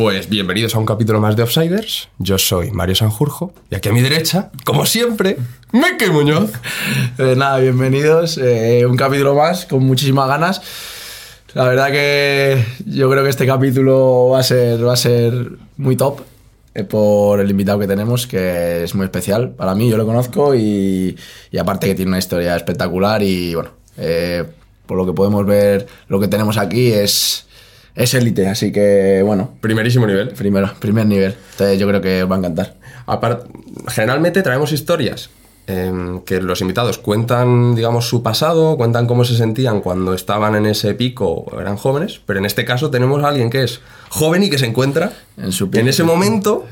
Pues bienvenidos a un capítulo más de Offsiders. Yo soy Mario Sanjurjo y aquí a mi derecha, como siempre, Mike Muñoz. Eh, nada, bienvenidos. eh, un capítulo más con muchísimas ganas. La verdad que yo creo que este capítulo va a ser, muy top eh, por el invitado que tenemos, que es muy especial para mí, yo lo conozco y, y aparte que tiene una historia espectacular y bueno, eh, por lo que podemos ver, lo que tenemos aquí es es élite, así que bueno, Primerísimo nivel. primero, primer nivel. Entonces yo creo que os va a encantar. Apart- generalmente traemos historias em, que los invitados cuentan, digamos, su pasado, cuentan cómo se sentían cuando estaban en ese pico o eran jóvenes, pero en este caso tenemos a alguien que es joven y que se encuentra En su pico. ese momento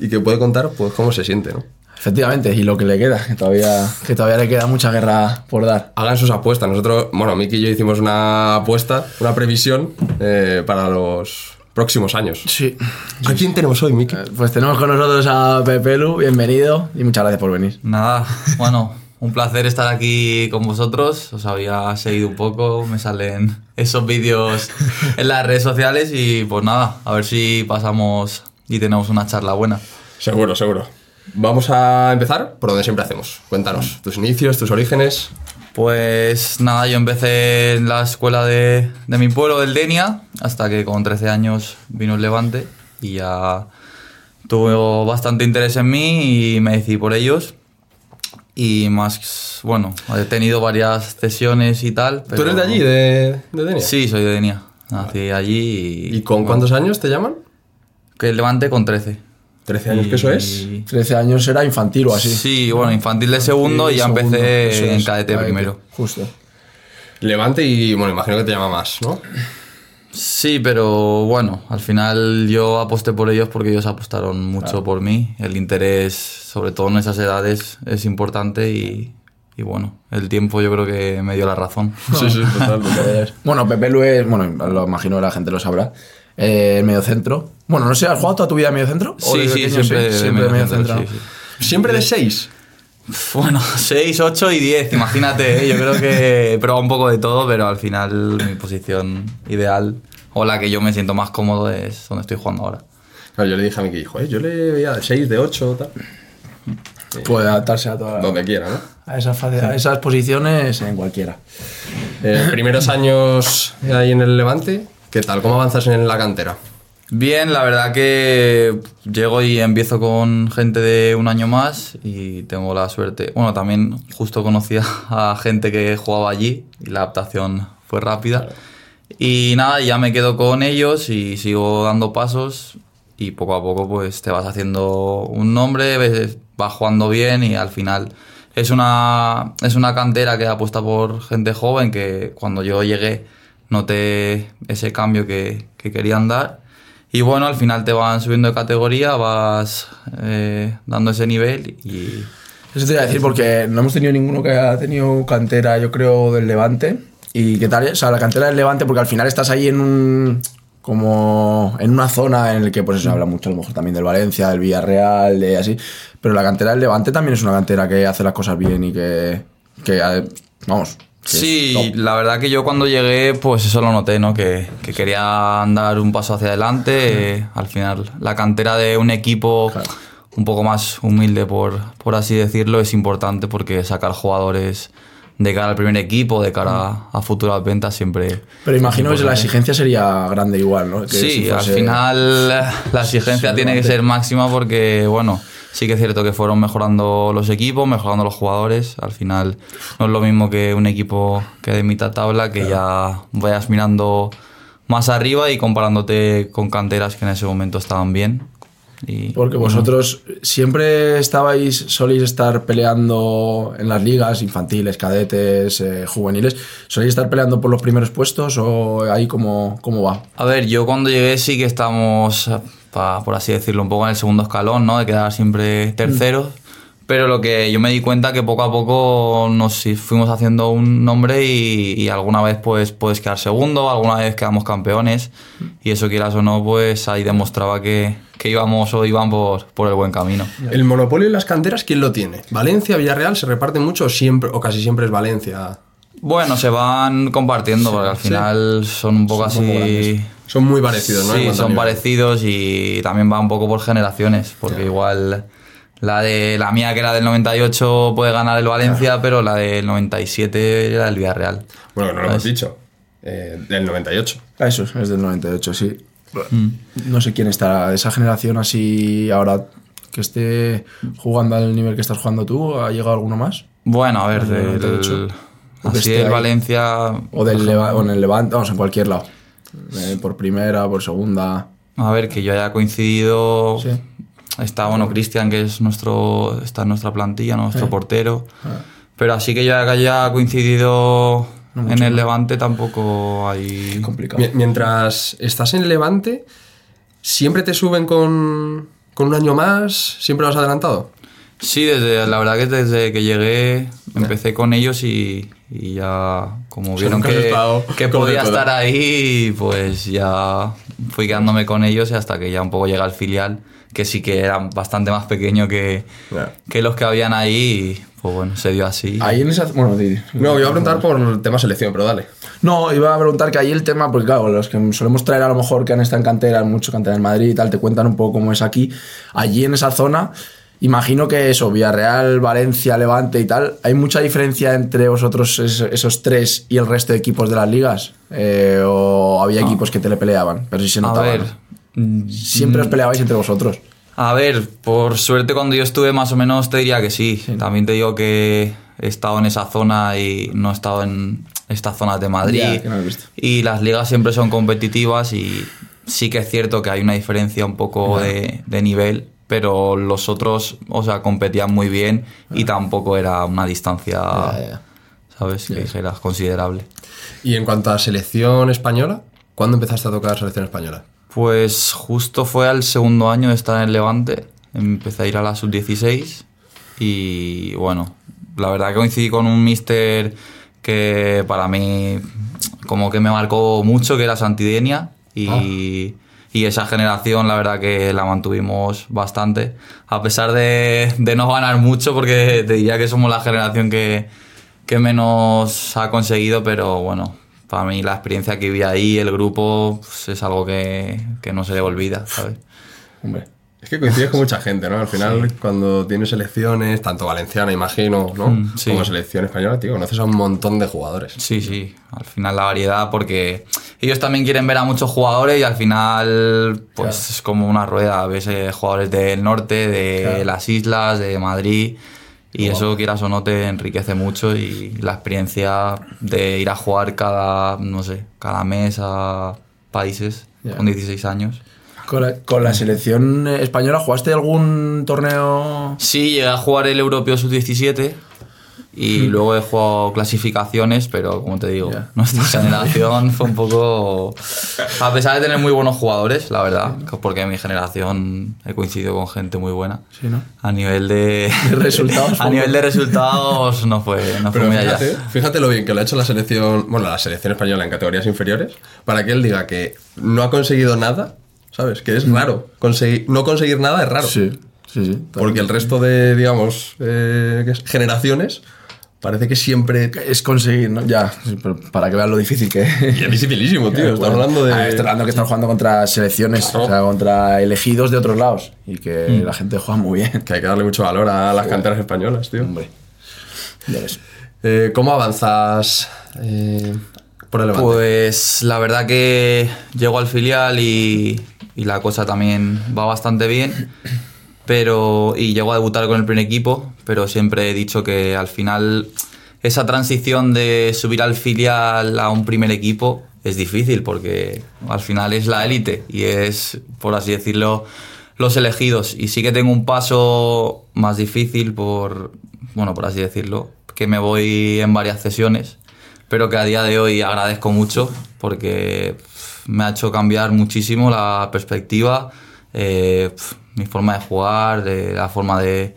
y que puede contar pues cómo se siente, ¿no? Efectivamente, y lo que le queda, que todavía, que todavía le queda mucha guerra por dar. Hagan sus apuestas. Nosotros, bueno, Miki y yo hicimos una apuesta, una previsión eh, para los próximos años. Sí. ¿A quién tenemos hoy, Miki? Pues tenemos con nosotros a Pepelu, bienvenido y muchas gracias por venir. Nada, bueno, un placer estar aquí con vosotros. Os había seguido un poco, me salen esos vídeos en las redes sociales y pues nada, a ver si pasamos y tenemos una charla buena. Seguro, seguro. Vamos a empezar por donde siempre hacemos. Cuéntanos tus inicios, tus orígenes. Pues nada, yo empecé en la escuela de, de mi pueblo, del Denia, hasta que con 13 años vino el Levante y ya tuvo bastante interés en mí y me decidí por ellos. Y más, bueno, he tenido varias sesiones y tal. ¿Tú eres pero- de allí, de, de Denia? Sí, soy de Denia. Nací allí y... ¿Y con cuántos años te llaman? Que el Levante con 13. 13 años, que eso es. Y- 13 años era infantil o así. Sí, bueno, infantil de segundo y ya Segundo, empecé en es, cadete primero. Justo. Levante y, bueno, imagino que te llama más, ¿no? Sí, pero bueno, al final yo aposté por ellos porque ellos apostaron mucho por mí. El interés, sobre todo en esas edades, es importante y, y bueno, el tiempo yo creo que me dio la razón. Sí, sí, total. Bueno, Pepelu es, bueno, lo imagino que la gente lo sabrá. Eh, medio centro. Bueno, no sé, ¿has jugado toda tu vida de medio centro? ¿O Sí, sí, pequeño? siempre, de siempre medio medio centro, centro. sí, sí. Siempre de 6. Bueno, 6, 8 y 10, imagínate, ¿eh? yo creo que he probado un poco de todo, pero al final mi posición ideal o la que yo me siento más cómodo es donde estoy jugando ahora. Claro, yo le dije a Miki, joder, yo le veía de 6, de 8, tal. Puede adaptarse a, toda, Donde quiera, ¿no? a, esas, fase- a esas posiciones en cualquiera. Eh, primeros años ahí en el Levante, ¿qué tal? ¿Cómo avanzas en la cantera? Bien, la verdad que llego y empiezo con gente de un año más y tengo la suerte. Bueno, también justo conocí a gente que jugaba allí y la adaptación fue rápida. Y nada, ya me quedo con ellos y sigo dando pasos y poco a poco pues te vas haciendo un nombre, vas jugando bien y al final es una, es una cantera que apuesta por gente joven que cuando yo llegué noté ese cambio que, que querían dar. Y bueno, al final te van subiendo de categoría, vas eh, dando ese nivel y Eso te iba a decir porque no hemos tenido ninguno que ha tenido cantera, yo creo, del Levante. ¿Y qué tal? O sea, la cantera del Levante, porque al final estás ahí en un. como en una zona en la que pues se habla mucho a lo mejor también del Valencia, del Villarreal, de así. Pero la cantera del Levante también es una cantera que hace las cosas bien y que. que vamos. Sí, la verdad que yo cuando llegué, pues eso lo noté, ¿no? Que, que quería dar un paso hacia adelante. eh, al final, la cantera de un equipo un poco más humilde, por, por así decirlo, es importante porque sacar jugadores de cara al primer equipo, de cara a futuras ventas, siempre. Pero imagino que la exigencia sería grande igual, ¿no? Que Sí, si al final la exigencia tiene que ser máxima porque, bueno, sí que es cierto que fueron mejorando los equipos, mejorando los jugadores. Al final no es lo mismo que un equipo que de mitad tabla, que ya vayas mirando más arriba y comparándote con canteras que en ese momento estaban bien. Y, Porque vosotros siempre estabais, soléis estar peleando en las ligas infantiles, cadetes, eh, juveniles. ¿Soléis estar peleando por los primeros puestos o ahí cómo, cómo va? A ver, yo cuando llegué sí que estábamos, por así decirlo, un poco en el segundo escalón, ¿no? De quedar siempre terceros. Pero lo que yo me di cuenta que poco a poco nos fuimos haciendo un nombre y, y alguna vez pues puedes quedar segundo, alguna vez quedamos campeones. Y eso quieras o no, pues ahí demostraba que, que íbamos o iban por, por el buen camino. El monopolio en las canteras, ¿quién lo tiene? ¿Valencia, Villarreal se reparte mucho o, siempre, o casi siempre es Valencia? Bueno, se van compartiendo porque al sí. final son un poco Son así... Son muy parecidos, ¿no? Sí, son nivel. parecidos y también va un poco por generaciones, porque igual la de la mía que era del 98 puede ganar el Valencia, pero la del 97 era el Villarreal. Bueno, que no lo hemos dicho. Eh, del 98. Ah, Eso es del 98, sí. Mm. No sé quién estará de esa generación así ahora que esté jugando al nivel que estás jugando tú. ¿Ha llegado alguno más? Bueno, a ver, Del del, 98. O que así del ahí. Valencia... O, del Leva- o en el Levante, vamos, en cualquier lado. Eh, por primera, por segunda. A ver, que yo haya coincidido... Sí. Está, bueno, Cristian, que es nuestro, está en nuestra plantilla, nuestro Eh. portero. Ah. Pero así que yo haya coincidido No en el. Levante tampoco hay... Complicado. Mi- Mientras estás en Levante, ¿siempre te suben con, con un año más? ¿Siempre vas adelantado? Sí, desde, la verdad que desde que llegué empecé con ellos y, y ya como vieron que, que podía estar ahí, pues ya fui quedándome con ellos y hasta que ya un poco llega al filial, que sí que era bastante más pequeño que, Ya. que los que habían ahí, y pues bueno, se dio así. Ahí en esa. Bueno, No, iba a preguntar por el tema selección, pero dale. No, iba a preguntar que ahí el tema, porque claro, los que solemos traer a lo mejor que han estado en cantera, mucho cantera en Madrid y tal, te cuentan un poco cómo es aquí. Allí en esa zona, imagino que eso, Villarreal, Valencia, Levante y tal, ¿hay mucha diferencia entre vosotros es- esos tres y el resto de equipos de las ligas? Eh, ¿O había equipos que te le peleaban? Pero sí se a notaba. ver, ¿no? Siempre os peleabais entre vosotros. A ver, por suerte cuando yo estuve más o menos te diría que sí. También te digo que he estado en esa zona y no he estado en estas zonas de Madrid. Ya, que no lo he visto. Y las ligas siempre son competitivas y sí que es cierto que hay una diferencia un poco de, de nivel, pero los otros, o sea, competían muy bien y tampoco era una distancia. ¿sabes? Que dijeras considerable. Y en cuanto a selección española, ¿cuándo empezaste a tocar selección española? Pues justo fue al segundo año de estar en Levante. Empecé a ir a la sub-16 y bueno, la verdad que coincidí con un mister que para mí como que me marcó mucho, que era Santidenia y, y esa generación la verdad que la mantuvimos bastante, a pesar de, de no ganar mucho porque te diría que somos la generación que, que menos ha conseguido, pero bueno, para mí la experiencia que vi ahí, el grupo, pues, es algo que, que no se le olvida, ¿sabes? Hombre. Es que coincides con mucha gente, ¿no? Al final, cuando tienes selecciones, tanto valenciana, imagino, ¿no? Mm, sí. Como selección española, tío, conoces a un montón de jugadores. Sí, sí, al final la variedad, porque ellos también quieren ver a muchos jugadores y al final, pues es como una rueda, ves eh, jugadores del norte, de Claro. las islas, de Madrid, y eso quieras o no te enriquece mucho y la experiencia de ir a jugar cada, no sé, cada mes a países con 16 años. Con la, con la selección española, ¿jugaste algún torneo? Sí, llegué a jugar el Europeo Sub-17 y luego he jugado clasificaciones, pero como te digo, Ya. nuestra generación fue un poco... A pesar de tener muy buenos jugadores, la verdad, porque en mi generación he coincidido con gente muy buena. Sí, ¿no? A nivel de... De resultados, a nivel de resultados no fue, no fue muy allá. fíjate, fíjate lo bien que lo ha hecho la selección, bueno, la selección española en categorías inferiores, para que él diga que no ha conseguido nada, ¿sabes? Que es raro. Conseguir, no conseguir nada es raro. Sí, sí, sí. Porque el resto de, digamos, eh, ¿qué es? generaciones, Parece que siempre... Es conseguir, ¿no? Ya, pero para que vean lo difícil que Y es dificilísimo, tío. Estamos hablando de... Ah, hablando que están jugando contra selecciones, Claro. o sea, contra elegidos de otros lados. Y que Mm. la gente juega muy bien. Que hay que darle mucho valor a las canteras españolas, tío. Hombre. Ya ves. Eh, ¿Cómo avanzas eh, por el Levante? Pues la verdad que llego al filial y, y la cosa también va bastante bien. Pero, y llego a debutar con el primer equipo, pero siempre he dicho que al final esa transición de subir al filial a un primer equipo es difícil porque al final es la élite y es, por así decirlo, los elegidos. Y sí que tengo un paso más difícil por, bueno, por así decirlo, que me voy en varias sesiones pero que a día de hoy agradezco mucho porque me ha hecho cambiar muchísimo la perspectiva, eh, mi forma de jugar, de- la forma de,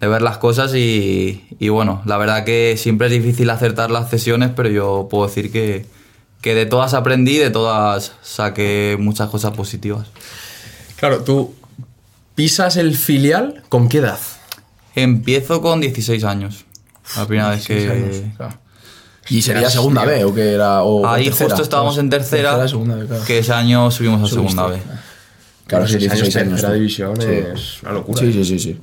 de ver las cosas y, y bueno, la verdad que siempre es difícil acertar las sesiones, pero yo puedo decir que, que de todas aprendí, de todas saqué muchas cosas positivas. Claro, tú pisas el filial con qué edad? Empiezo con 16 años, la primera vez que... ¿Y sería segunda B o que era? O Ahí tercera? justo estábamos en tercera, Tercera, segunda B, claro. que ese año subimos a segunda B. Claro, sí, 16 años, 16 años. tercera tú. división Sí. es una locura. Sí, sí, sí, sí.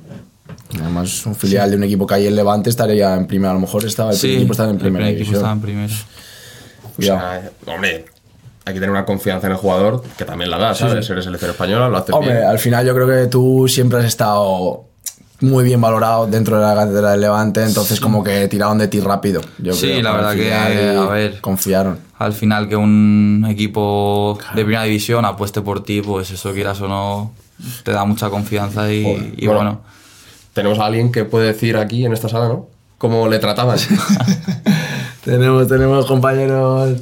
Además, un filial de un equipo que hay en Levante estaría en primera. A lo mejor estaba el primer equipo estaba en el primera primer equipo división. estaba en primera. O sea, hombre, hay que tener una confianza en el jugador que también la da, ¿sabes? Eres selección española, lo haces Hombre, bien. al final yo creo que tú siempre has estado muy bien valorado dentro de la cátedra del Levante, entonces como que tiraron de ti rápido. Yo Sí, creo, la al verdad que, a ver. Confiaron. Al final que un equipo de primera división apueste por ti, pues eso quieras o no, te da mucha confianza y, Joder. y Bueno. bueno. Tenemos a alguien que puede decir aquí en esta sala, ¿no? ¿Cómo le trataban? tenemos, tenemos compañeros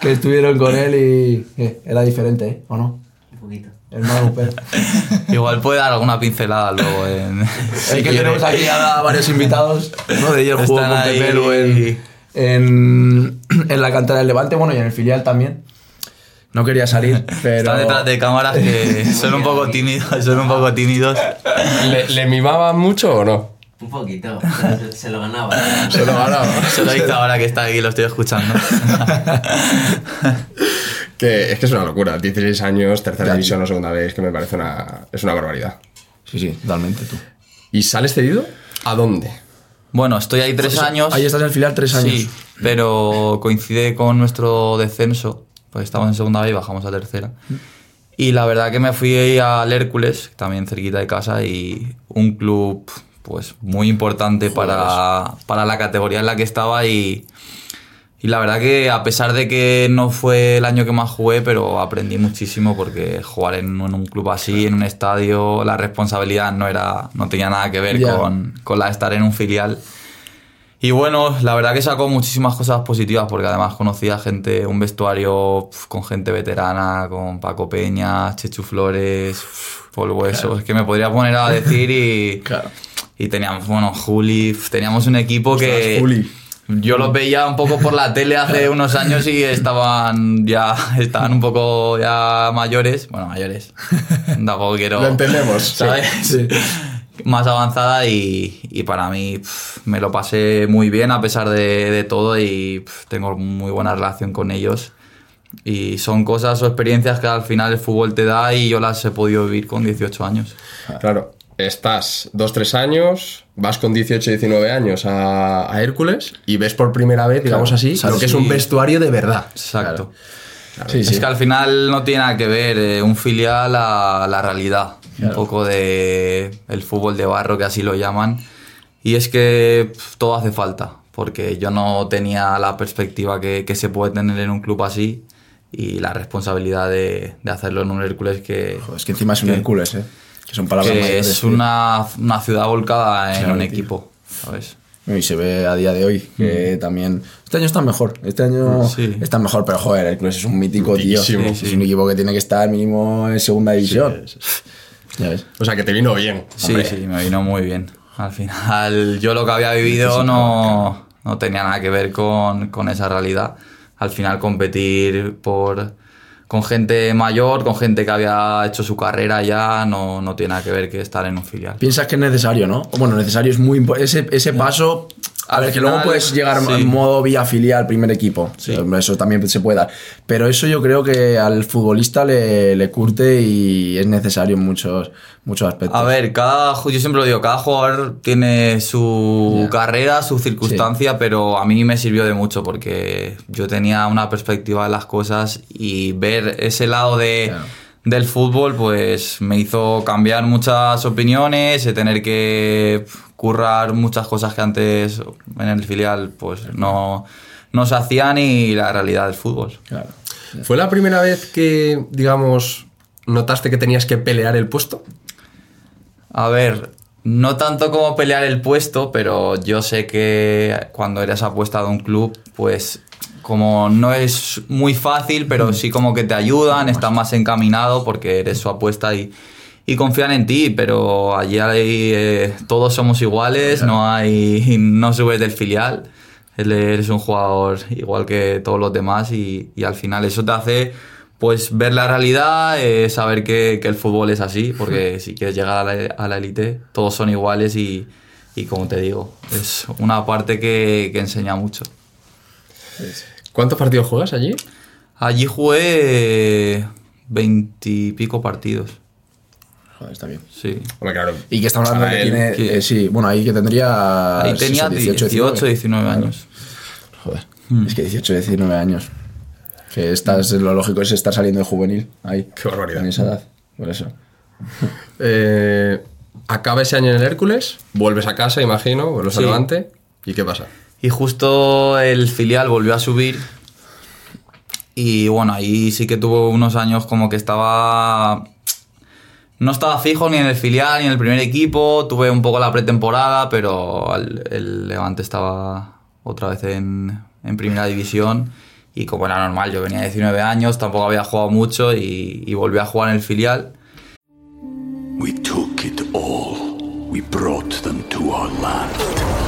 que estuvieron con él y eh, era diferente, ¿eh? ¿O no? Un poquito. El Manu Pérez. Igual puede dar alguna pincelada luego en... Es que tenemos aquí a varios invitados. Uno de ellos jugó Están con ahí. Pepelu en, en, en la cantera del Levante, bueno, y en el filial también. No quería salir, pero... Están detrás de cámaras que son un poco tímidos, son un poco tímidos. ¿Le, le mimaban mucho o no? Un poquito. Se, se lo ganaba. Se lo ganaba. Se lo hizo ahora que está aquí, lo estoy escuchando. Que es que es una locura. 16 años, tercera división o segunda vez, que me parece una. Es una barbaridad. Sí, sí, totalmente tú. ¿Y sales cedido? ¿A dónde? Bueno, estoy ahí tres años. Ahí estás en el filial tres años. Sí, pero coincide con nuestro descenso, pues estamos en segunda B y bajamos a tercera. Y la verdad que me fui ahí al Hércules, también cerquita de casa, y un club pues muy importante para, para la categoría en la que estaba y, y la verdad que a pesar de que no fue el año que más jugué, pero aprendí muchísimo porque jugar en, en un club así, en un estadio, la responsabilidad no era no tenía nada que ver Ya. con, con la de estar en un filial. Y bueno, la verdad que sacó muchísimas cosas positivas porque además conocía gente, un vestuario pf, con gente veterana, con Paco Peña, Chechu Flores, pf, Polvo eso, es que me podría poner a decir y, Claro. y teníamos, bueno, Juli, pf, teníamos un equipo que... Juli. Yo los veía un poco por la tele hace unos años y estaban ya estaban un poco ya mayores, bueno, mayores. Tampoco quiero Lo entendemos. ¿sabes? Más avanzada y, y para mí me lo pasé muy bien a pesar de, de todo y tengo muy buena relación con ellos. Y son cosas o experiencias que al final el fútbol te da y yo las he podido vivir con 18 años. Claro, estás 2-3 años, vas con 18-19 años a, a Hércules y ves por primera vez, digamos así, Claro, lo que es un vestuario de verdad. Exacto. Sí. Es que al final no tiene nada que ver eh, un filial a la realidad. Un poco de el fútbol de barro, que así lo llaman. Y es que todo hace falta, porque yo no tenía la perspectiva que, que se puede tener en un club así y la responsabilidad de, de hacerlo en un Hércules que, Joder, es que encima es un que- Hércules, ¿eh? Que son palabras que mayores, es una, una ciudad volcada en Claro, un tío. equipo, ¿sabes? Y se ve a día de hoy que también. Este año está mejor. Este año Sí. está mejor, pero joder, el Hércules es un mítico, tío. Es un equipo que tiene que estar mínimo en segunda división. Ya ves. O sea, que te vino bien. Sí, hombre. sí, me vino muy bien. Al final, yo lo que había vivido no, no tenía nada que ver con, con esa realidad. Al final, competir por, con gente mayor, con gente que había hecho su carrera ya, no, no tiene nada que ver que estar en un filial. Piensas que es necesario, ¿no? Bueno, necesario es muy importante. Ese, ese paso A ver, que luego puedes llegar sí. en modo vía filial primer equipo. Eso también se puede dar. Pero eso yo creo que al futbolista le, le curte y es necesario en muchos, muchos aspectos. A ver, cada, yo siempre lo digo, cada jugador tiene su carrera, su circunstancia, pero a mí me sirvió de mucho porque yo tenía una perspectiva de las cosas y ver ese lado de, Claro. Del fútbol pues me hizo cambiar muchas opiniones, de tener que currar muchas cosas que antes en el filial pues no, no se hacían y la realidad del fútbol. Claro. ¿Fue la primera vez que, digamos, notaste que tenías que pelear el puesto? A ver, no tanto como pelear el puesto, pero yo sé que cuando eres apuesta de un club, pues como no es muy fácil, pero sí como que te ayudan, estás más encaminado porque eres su apuesta y, y confían en ti, pero allí hay, eh, todos somos iguales, no hay, no subes del filial, eres un jugador igual que todos los demás y, y al final eso te hace pues ver la realidad, eh, saber que, que el fútbol es así, porque si quieres llegar a la, a la élite, todos son iguales y, y como te digo, es una parte que, que enseña mucho. ¿Cuántos partidos juegas allí? Allí jugué veintipico partidos, Joder, está bien. sí. Hombre, claro. Y que estamos hablando Para que tiene. que- eh, sí, bueno, ahí que tendría. Ahí tenía eso, 18, 19 años. Joder. Es que 18, 19 años. Que estás, lo lógico es estar saliendo de juvenil ahí. Qué barbaridad. En esa edad. Por eso. Eh, acaba ese año en el Hércules, vuelves a casa, imagino, vuelves a Sí. Levante. ¿Y qué pasa? Y justo el filial volvió a subir. Y bueno, ahí sí que tuvo unos años como que estaba. No estaba fijo ni en el filial ni en el primer equipo. Tuve un poco la pretemporada, pero el, Levante estaba otra vez en, en primera división. Y como era normal, yo venía de 19 años, tampoco había jugado mucho y, y volví a jugar en el filial. We took it. We brought them to our.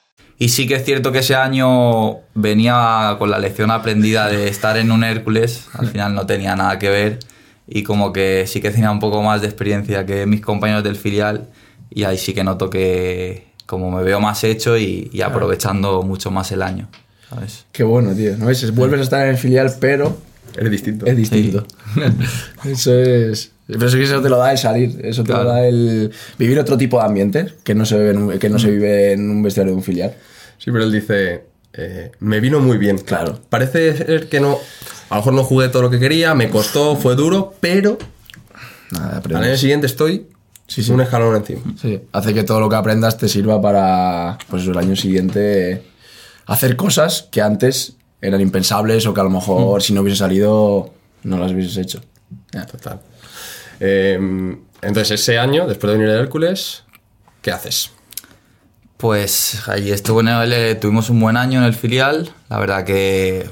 Y sí que es cierto que ese año venía con la lección aprendida de estar en un Hércules, al final no tenía nada que ver y como que sí que tenía un poco más de experiencia que mis compañeros del filial y ahí sí que noto que como me veo más hecho y, y aprovechando mucho más el año, ¿sabes? Qué bueno, tío. ¿no ves? Vuelves a estar en el filial, pero Eres distinto. es distinto. eso es. Pero es que eso te lo da el salir, eso te Claro. lo da el vivir otro tipo de ambiente que no se vive en un, que no se vive en un vestuario de un filial. Sí, pero él dice, eh, me vino muy bien. Claro. Parece ser que no, a lo mejor no jugué todo lo que quería, me costó, fue duro, pero Nada, al año siguiente estoy Sí, sí. un escalón encima. Sí, hace que todo lo que aprendas te sirva para, pues el año siguiente hacer cosas que antes eran impensables o que a lo mejor si no hubiese salido no las hubieses hecho. Ya. Total. Eh, entonces, ese año, después de venir de Hércules, ¿qué haces? Pues allí estuve en el, tuvimos un buen año en el filial. La verdad que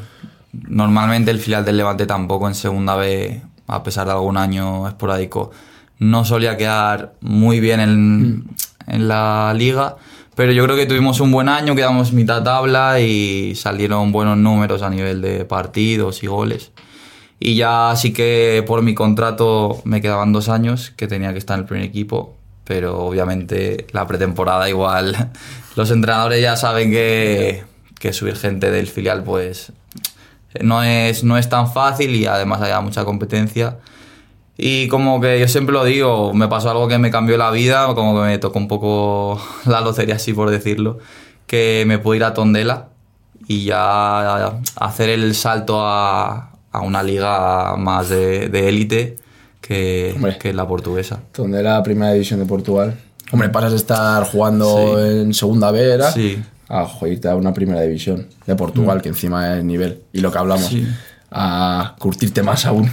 normalmente el filial del Levante tampoco en segunda B, a pesar de algún año esporádico, no solía quedar muy bien en, en la liga. Pero yo creo que tuvimos un buen año, quedamos mitad tabla y salieron buenos números a nivel de partidos y goles. Y ya sí que por mi contrato me quedaban dos años que tenía que estar en el primer equipo, pero obviamente la pretemporada igual los entrenadores ya saben que, que subir gente del filial pues no es, no es tan fácil y además hay mucha competencia. Y como que yo siempre lo digo, me pasó algo que me cambió la vida, como que me tocó un poco la lotería así por decirlo, que me pude ir a Tondela y ya hacer el salto a, a una liga más de de élite que, que la portuguesa. Donde era la primera división de Portugal. Hombre, pasas de estar jugando Sí. en segunda B, era, Sí. a irte a una primera división de Portugal, que encima es nivel. Y lo que hablamos, Sí. a curtirte más aún.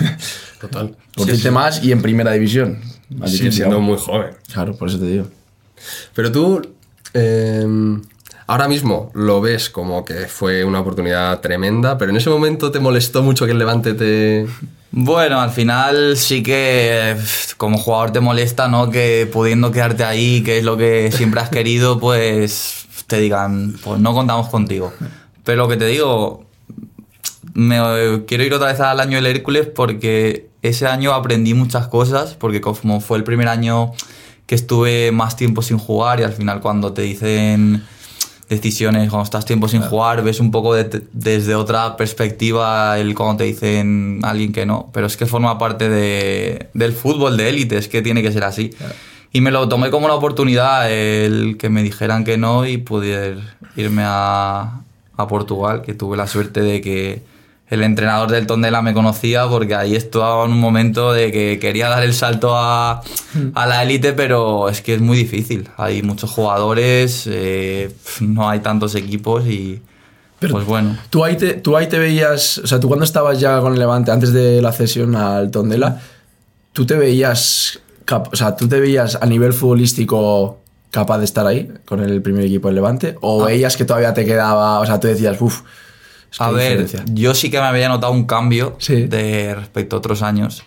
Total. Curtirte más y en primera división. Así Sí, que siendo muy joven. Claro, por eso te digo. Pero tú, eh, Ahora mismo lo ves como que fue una oportunidad tremenda, pero en ese momento te molestó mucho que el Levante te... Bueno, al final sí que como jugador te molesta, ¿no? Que pudiendo quedarte ahí, que es lo que siempre has querido, pues te digan, pues no contamos contigo. Pero lo que te digo, me quiero ir otra vez al año del Hércules porque ese año aprendí muchas cosas, porque como fue el primer año que estuve más tiempo sin jugar y al final cuando te dicen decisiones, cuando estás tiempo sin jugar, ves un poco de- desde otra perspectiva el cuando te dicen alguien que no, pero es que forma parte de- del fútbol de élite, es que tiene que ser así. Y me lo tomé como una oportunidad el que me dijeran que no y poder irme a, a Portugal, que tuve la suerte de que el entrenador del Tondela me conocía porque ahí estaba en un momento de que quería dar el salto a, a la élite, pero es que es muy difícil. Hay muchos jugadores, eh, no hay tantos equipos y pues bueno. Tú ahí, te, tú ahí te veías, o sea, tú cuando estabas ya con el Levante, antes de la cesión al Tondela, tú te veías, o sea, tú te veías a nivel futbolístico capaz de estar ahí con el primer equipo del Levante, o veías que todavía te quedaba, o sea, tú decías, uff, A ver, yo sí que me había notado un cambio Sí. de respecto a otros años.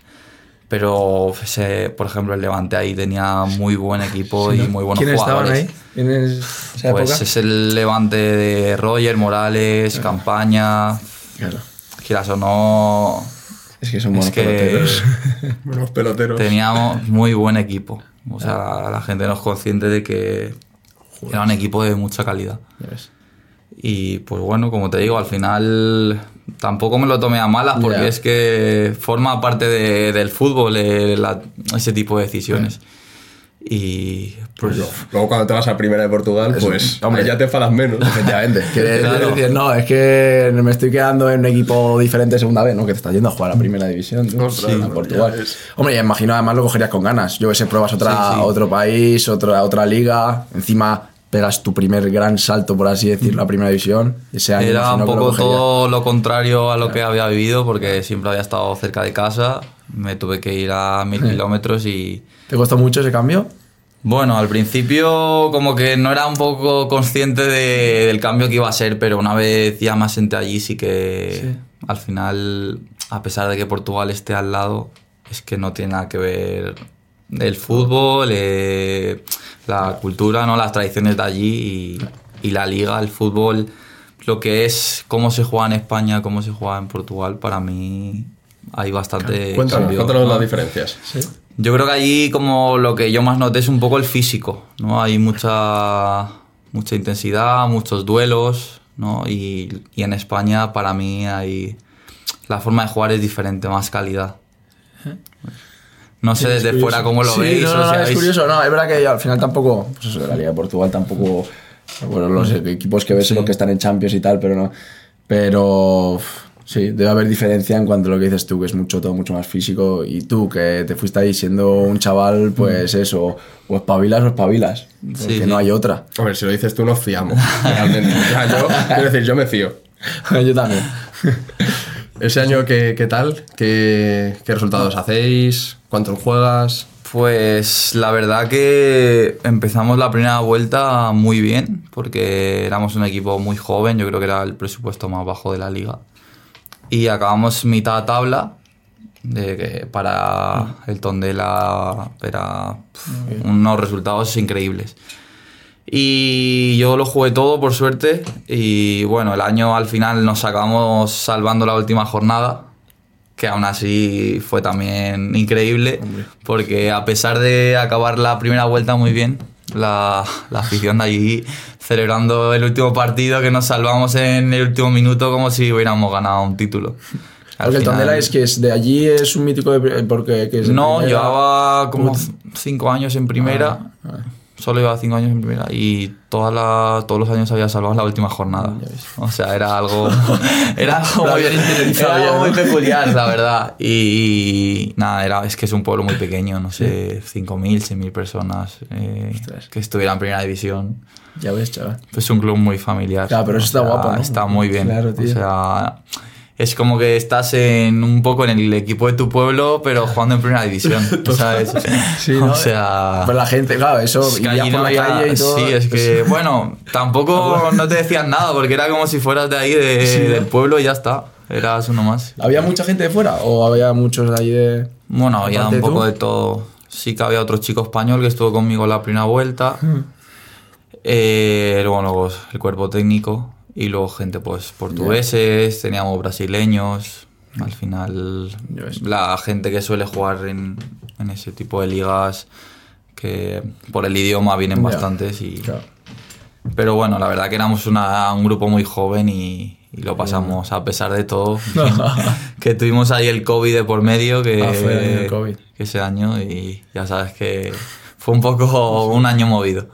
Pero, ese, por ejemplo, el Levante ahí tenía muy buen equipo y muy buenos ¿Quiénes estaban jugadores. ahí en esa Pues época? es el Levante de Roger, Morales, Campaña. Claro. Quieras o no, Es que son es buenos que peloteros. Buenos peloteros. teníamos muy buen equipo. O sea, la gente no es consciente de que era un equipo de mucha calidad. Ya ves. Y pues bueno, como te digo, al final tampoco me lo tomé a malas porque es que forma parte de- del fútbol eh, la- ese tipo de decisiones. Y pues Luego cuando te vas a primera de Portugal, pues hombre. ya te enfadas menos. Efectivamente. Claro. decir, no, es que me estoy quedando en un equipo diferente de segunda vez, ¿no? Que te estás yendo a jugar a primera división, Ostras, a Portugal. Hombre, ya imagino además lo cogerías con ganas. Yo que sé, pruebas otra, Sí, sí. otro país, otra, otra liga, encima pegas tu primer gran salto, por así decirlo, a primera división. Ese año era un poco todo lo contrario a lo que había vivido porque siempre había estado cerca de casa, me tuve que ir a mil kilómetros y ¿Te costó mucho ese cambio? Bueno, al principio como que no era un poco consciente de- del cambio que iba a ser, pero una vez ya me senté allí sí que al final, a pesar de que Portugal esté al lado, es que no tiene nada que ver el fútbol, eh, la cultura, ¿no? las tradiciones de allí y, y la liga, el fútbol, lo que es cómo se juega en España, cómo se juega en Portugal, para mí hay bastante Cuéntanos, cambio, cuéntanos ¿no? las diferencias. Yo creo que allí como lo que yo más noté es un poco el físico, ¿no? Hay mucha, mucha intensidad, muchos duelos, ¿no? Y, y en España para mí hay... La forma de jugar es diferente, más calidad. No sé desde curioso. fuera cómo lo Sí, veis. No, o no, no, sea, es veis- curioso. No, es verdad que al final tampoco, pues eso, la Liga de Portugal tampoco, bueno, los equipos que ves son los que están en Champions y tal, pero no. Pero sí, debe haber diferencia en cuanto a lo que dices tú, que es mucho todo mucho más físico. Y tú, que te fuiste ahí siendo un chaval, pues eso, o espabilas o espabilas. Porque Sí, no sí. hay otra. A ver, si lo dices tú, nos fiamos. Realmente. Yo, quiero decir, yo me fío. Yo también. Ese año, ¿qué, qué tal? ¿Qué, ¿Qué resultados hacéis? ¿Cuántos juegas? Pues la verdad que empezamos la primera vuelta muy bien, porque éramos un equipo muy joven, yo creo que era el presupuesto más bajo de la liga. Y acabamos mitad tabla, de que para el Tondela era pf, unos resultados increíbles. Y yo lo jugué todo, por suerte, y bueno, el año al final nos acabamos salvando la última jornada, que aún así fue también increíble, porque a pesar de acabar la primera vuelta muy bien, la, la afición de allí celebrando el último partido que nos salvamos en el último minuto como si hubiéramos ganado un título. Al Porque el final- Tondela es que es de allí es un mítico de, porque que es de No, primera. llevaba como cinco años en primera. Solo llevaba cinco años en primera y todas la- todos los años había salvado la última jornada. O sea, era algo, era algo, muy, era algo muy peculiar, la verdad. Y, y nada, era, es que es un pueblo muy pequeño, no sé, 5.000, 6.000 personas eh, que estuvieran en primera división. Ya ves, chaval. Es un club muy familiar. Claro, pero eso O está sea, guapo, ¿no? Está muy bien. Claro, tío. O sea, es como que estás en un poco en el equipo de tu pueblo, pero jugando en primera división, ¿sabes? Sí, ¿no? O sea... Pero la gente, claro, eso, Es que allí por no la había- calle y todo. Sí, es que, bueno, tampoco no te decían nada, porque era como si fueras de ahí, de- del pueblo y ya está. Eras uno más. ¿Había mucha gente de fuera o había muchos de ahí de...? Bueno, había un poco tú. de todo. Sí que había otro chico español que estuvo conmigo en la primera vuelta. Hmm. Eh, luego el cuerpo técnico. Y luego gente, pues, portugueses, teníamos brasileños. Al final, la gente que suele jugar en, en ese tipo de ligas, que por el idioma vienen bastantes. Y, Claro. Pero bueno, la verdad que éramos una- un grupo muy joven y, y lo pasamos a pesar de todo. que tuvimos ahí el COVID de por medio, que, Ah, fue el COVID. que ese año y ya sabes que fue un poco un año movido.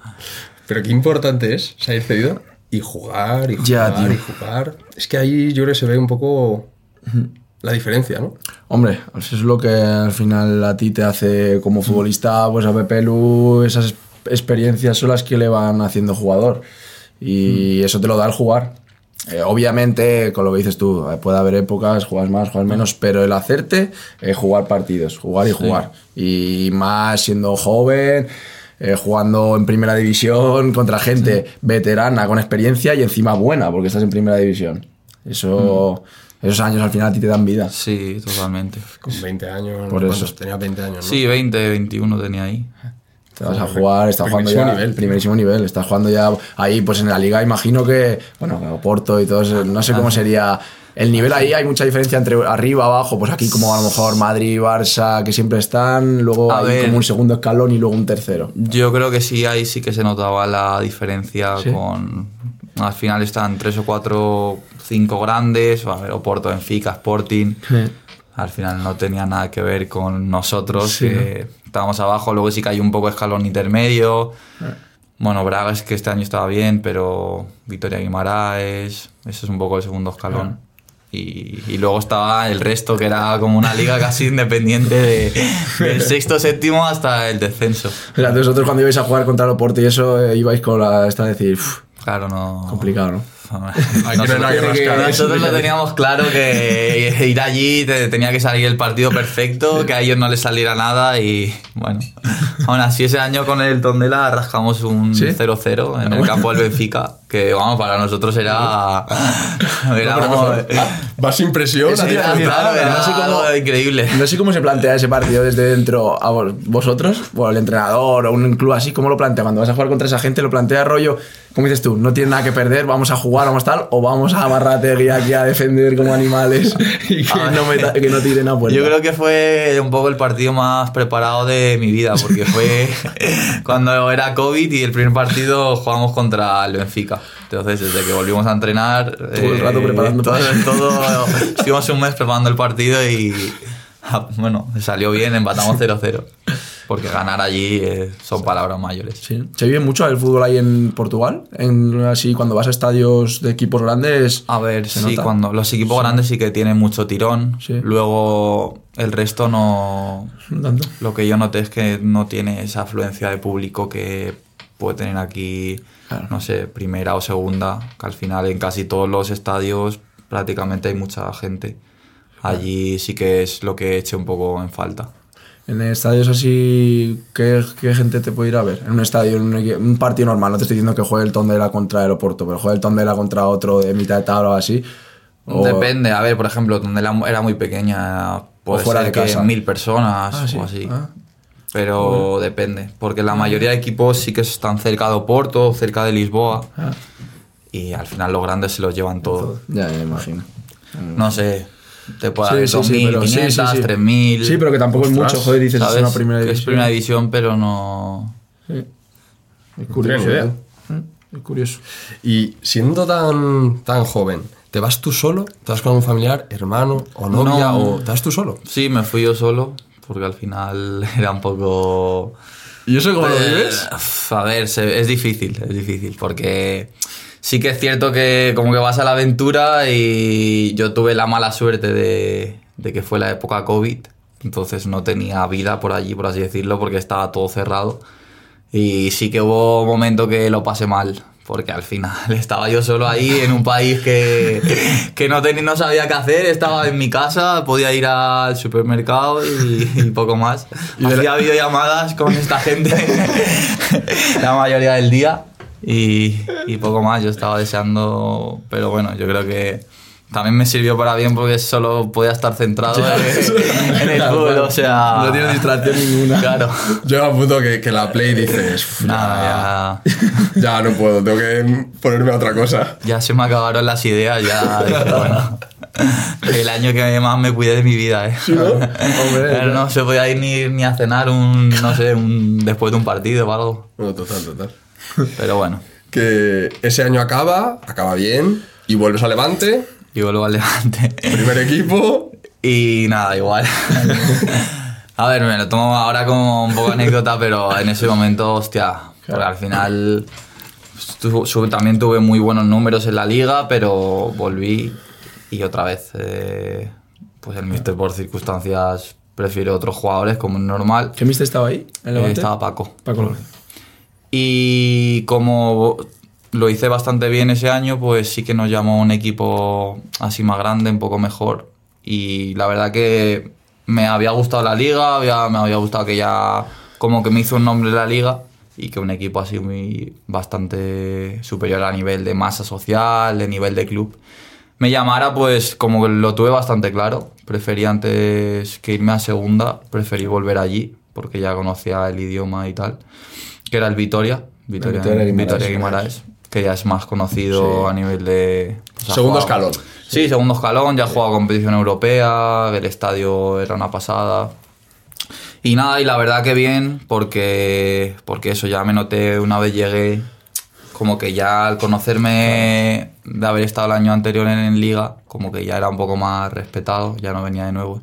Pero qué importante es salir cedido y jugar y Ya, jugar tío. y jugar. Es que ahí yo creo que se ve un poco la diferencia, ¿no? Hombre, eso es lo que al final a ti te hace como futbolista, pues a Pepe Lu, esas es- experiencias son las que le van haciendo jugador. Y eso te lo da el jugar. Eh, obviamente, con lo que dices tú, eh, puede haber épocas, juegas más, juegas menos, pero el hacerte, eh, jugar partidos, jugar y jugar. Y más siendo joven, eh, jugando en primera división contra gente veterana, con experiencia y encima buena, porque estás en primera división. Eso, Esos años al final a ti te dan vida. Sí, totalmente. Con 20 años. Por eso. Tenía 20 años, ¿no? Sí, 20, 21 tenía ahí. Te vas a jugar, estás jugando ya. nivel. Primerísimo nivel. Estás jugando ya ahí, pues en la liga, imagino que, bueno, Porto y todo eso, no sé cómo sería. El nivel ahí hay mucha diferencia entre arriba, abajo, pues aquí como a lo mejor Madrid, Barça, que siempre están, luego A hay ver. como un segundo escalón y luego un tercero. Yo creo que sí, ahí sí que se notaba la diferencia Sí. con... Al final están tres o cuatro, cinco grandes, a ver, Oporto, Benfica, Sporting. Al final no tenía nada que ver con nosotros, Sí, que estábamos abajo. Luego sí que hay un poco escalón intermedio. Bueno, Braga es que este año estaba bien, pero Victoria Guimaraes, ese es un poco el segundo escalón. Y, y luego estaba el resto, que era como una liga casi independiente de- del sexto, séptimo hasta el descenso. Sea, vosotros cuando ibais a jugar contra el Oporto y eso, eh, ibais con la esta de decir, "Uf, Claro, no. complicado, ¿no? Hay que no hay que rascar. Nosotros lo teníamos claro que ir allí te- tenía que salir el partido perfecto, que a ellos no les saliera nada y bueno. Aún así ese año con el Tondela rascamos un ¿Sí? 0-0 en el campo del Benfica, que vamos, para nosotros era... era como- Vas sin presión. Era, claro, no increíble. No sé cómo se plantea ese partido desde dentro a vos- vosotros, o el entrenador, o un club así, ¿cómo lo plantea? Cuando vas a jugar contra esa gente, lo plantea rollo, como dices tú, no tiene nada que perder, vamos a jugar, vamos tal, o vamos a Barrategui aquí a defender como animales y que, no, meta- que no tiren a puerta. Yo creo que fue un poco el partido más preparado de mi vida, porque fue cuando era COVID y el primer partido jugamos contra el Benfica. Entonces, desde que volvimos a entrenar, eh, Todo el rato preparando todo, todo- estuvimos un mes preparando el partido y ah, bueno, salió bien, empatamos 0-0. Porque ganar allí eh, son palabras mayores. Sí. ¿Se vive mucho el fútbol ahí en Portugal? En, así, cuando vas a estadios de equipos grandes. A ver, ¿Se sí, nota? cuando los equipos grandes sí que tienen mucho tirón. Sí. Luego el resto no, No tanto. Lo que yo noté es que no tiene esa afluencia de público que puede tener aquí, Claro. no sé, primera o segunda, que al final en casi todos los estadios prácticamente hay mucha gente. Allí sí que es lo que eché un poco en falta. En estadios así, ¿qué, qué gente te puede ir a ver? En un estadio, en un, un partido normal, no te estoy diciendo que juegue el Tondela contra el Oporto, pero juegue el Tondela contra otro de mitad de tabla o así. o- Depende, a ver, por ejemplo, donde la- era muy pequeña, puede fuera ser de que casa. mil personas Ah, sí. o así. Ah. Pero depende, porque la mayoría de equipos sí que están cerca de Oporto, cerca de Lisboa, Ah. y al final los grandes se los llevan todo. Ya, ya me imagino. No sé, te puede Sí, dar sí, sí, pero- 2.500, sí, sí, sí. 3.000. Sí, pero que tampoco es mucho, joder, dices, es ¿sabes? una primera división. Es primera división, pero no. Sí. Es curioso. ¿eh? Es curioso. Y siendo tan, tan joven, ¿te vas tú solo? ¿Te vas con un familiar, hermano o novia? No. ¿O te vas tú solo? Sí, me fui yo solo, porque al final era un poco. ¿Y eso cómo lo Eh, vives? A ver, es difícil, es difícil, porque sí que es cierto que como que vas a la aventura y yo tuve la mala suerte de, de que fue la época COVID, entonces no tenía vida por allí, por así decirlo, porque estaba todo cerrado. Y sí que hubo un momento que lo pasé mal, porque al final estaba yo solo ahí en un país que, que no, tenía, no sabía qué hacer, estaba en mi casa, podía ir al supermercado y, y poco más. Y de la- Hacía videollamadas con esta gente la mayoría del día y, y poco más. Yo estaba deseando, pero bueno, yo creo que también me sirvió para bien porque solo podía estar centrado en, en el fútbol, o sea... No tiene distracción ninguna. Claro. Llega un punto que, que la play dices, "Uf, Nada, ya... ya no puedo, tengo que ponerme a otra cosa. Ya se me acabaron las ideas, ya dije, bueno. El año que más me cuidé de mi vida, ¿eh? Hombre, Pero no se podía ir ni, ni a cenar un, no sé, un, después de un partido o algo. No, total, total. Pero bueno, Que ese año acaba, acaba bien, y vuelves a Levante, y vuelvo al Levante. primer equipo, Y nada, igual. A ver, me lo tomo ahora como un poco anécdota, pero en ese momento, hostia, porque al final tu- su- también tuve muy buenos números en la liga, pero volví y otra vez, eh, pues el míster por circunstancias prefiere otros jugadores como es normal. ¿Qué mister estaba ahí? ¿En Eh, estaba Paco. Paco López. Y como lo hice bastante bien ese año, pues sí que nos llamó un equipo así más grande, un poco mejor. Y la verdad que me había gustado la liga, había- me había gustado que ya como que me hizo un nombre la liga y que un equipo así muy bastante superior a nivel de masa social, de nivel de club, me llamara, pues como que lo tuve bastante claro. Preferí antes que irme a segunda, preferí volver allí, porque ya conocía el idioma y tal, que era el Vitoria, Vitoria, Vitoria Guimarães, que ya es más conocido a nivel de... pues, segundo jugado- escalón. Sí, segundo escalón, ya ha jugado competición europea, el estadio era una pasada. Y nada, y la verdad que bien, porque, porque eso ya me noté una vez llegué, como que ya al conocerme de haber estado el año anterior en, en liga, como que ya era un poco más respetado, ya no venía de nuevo.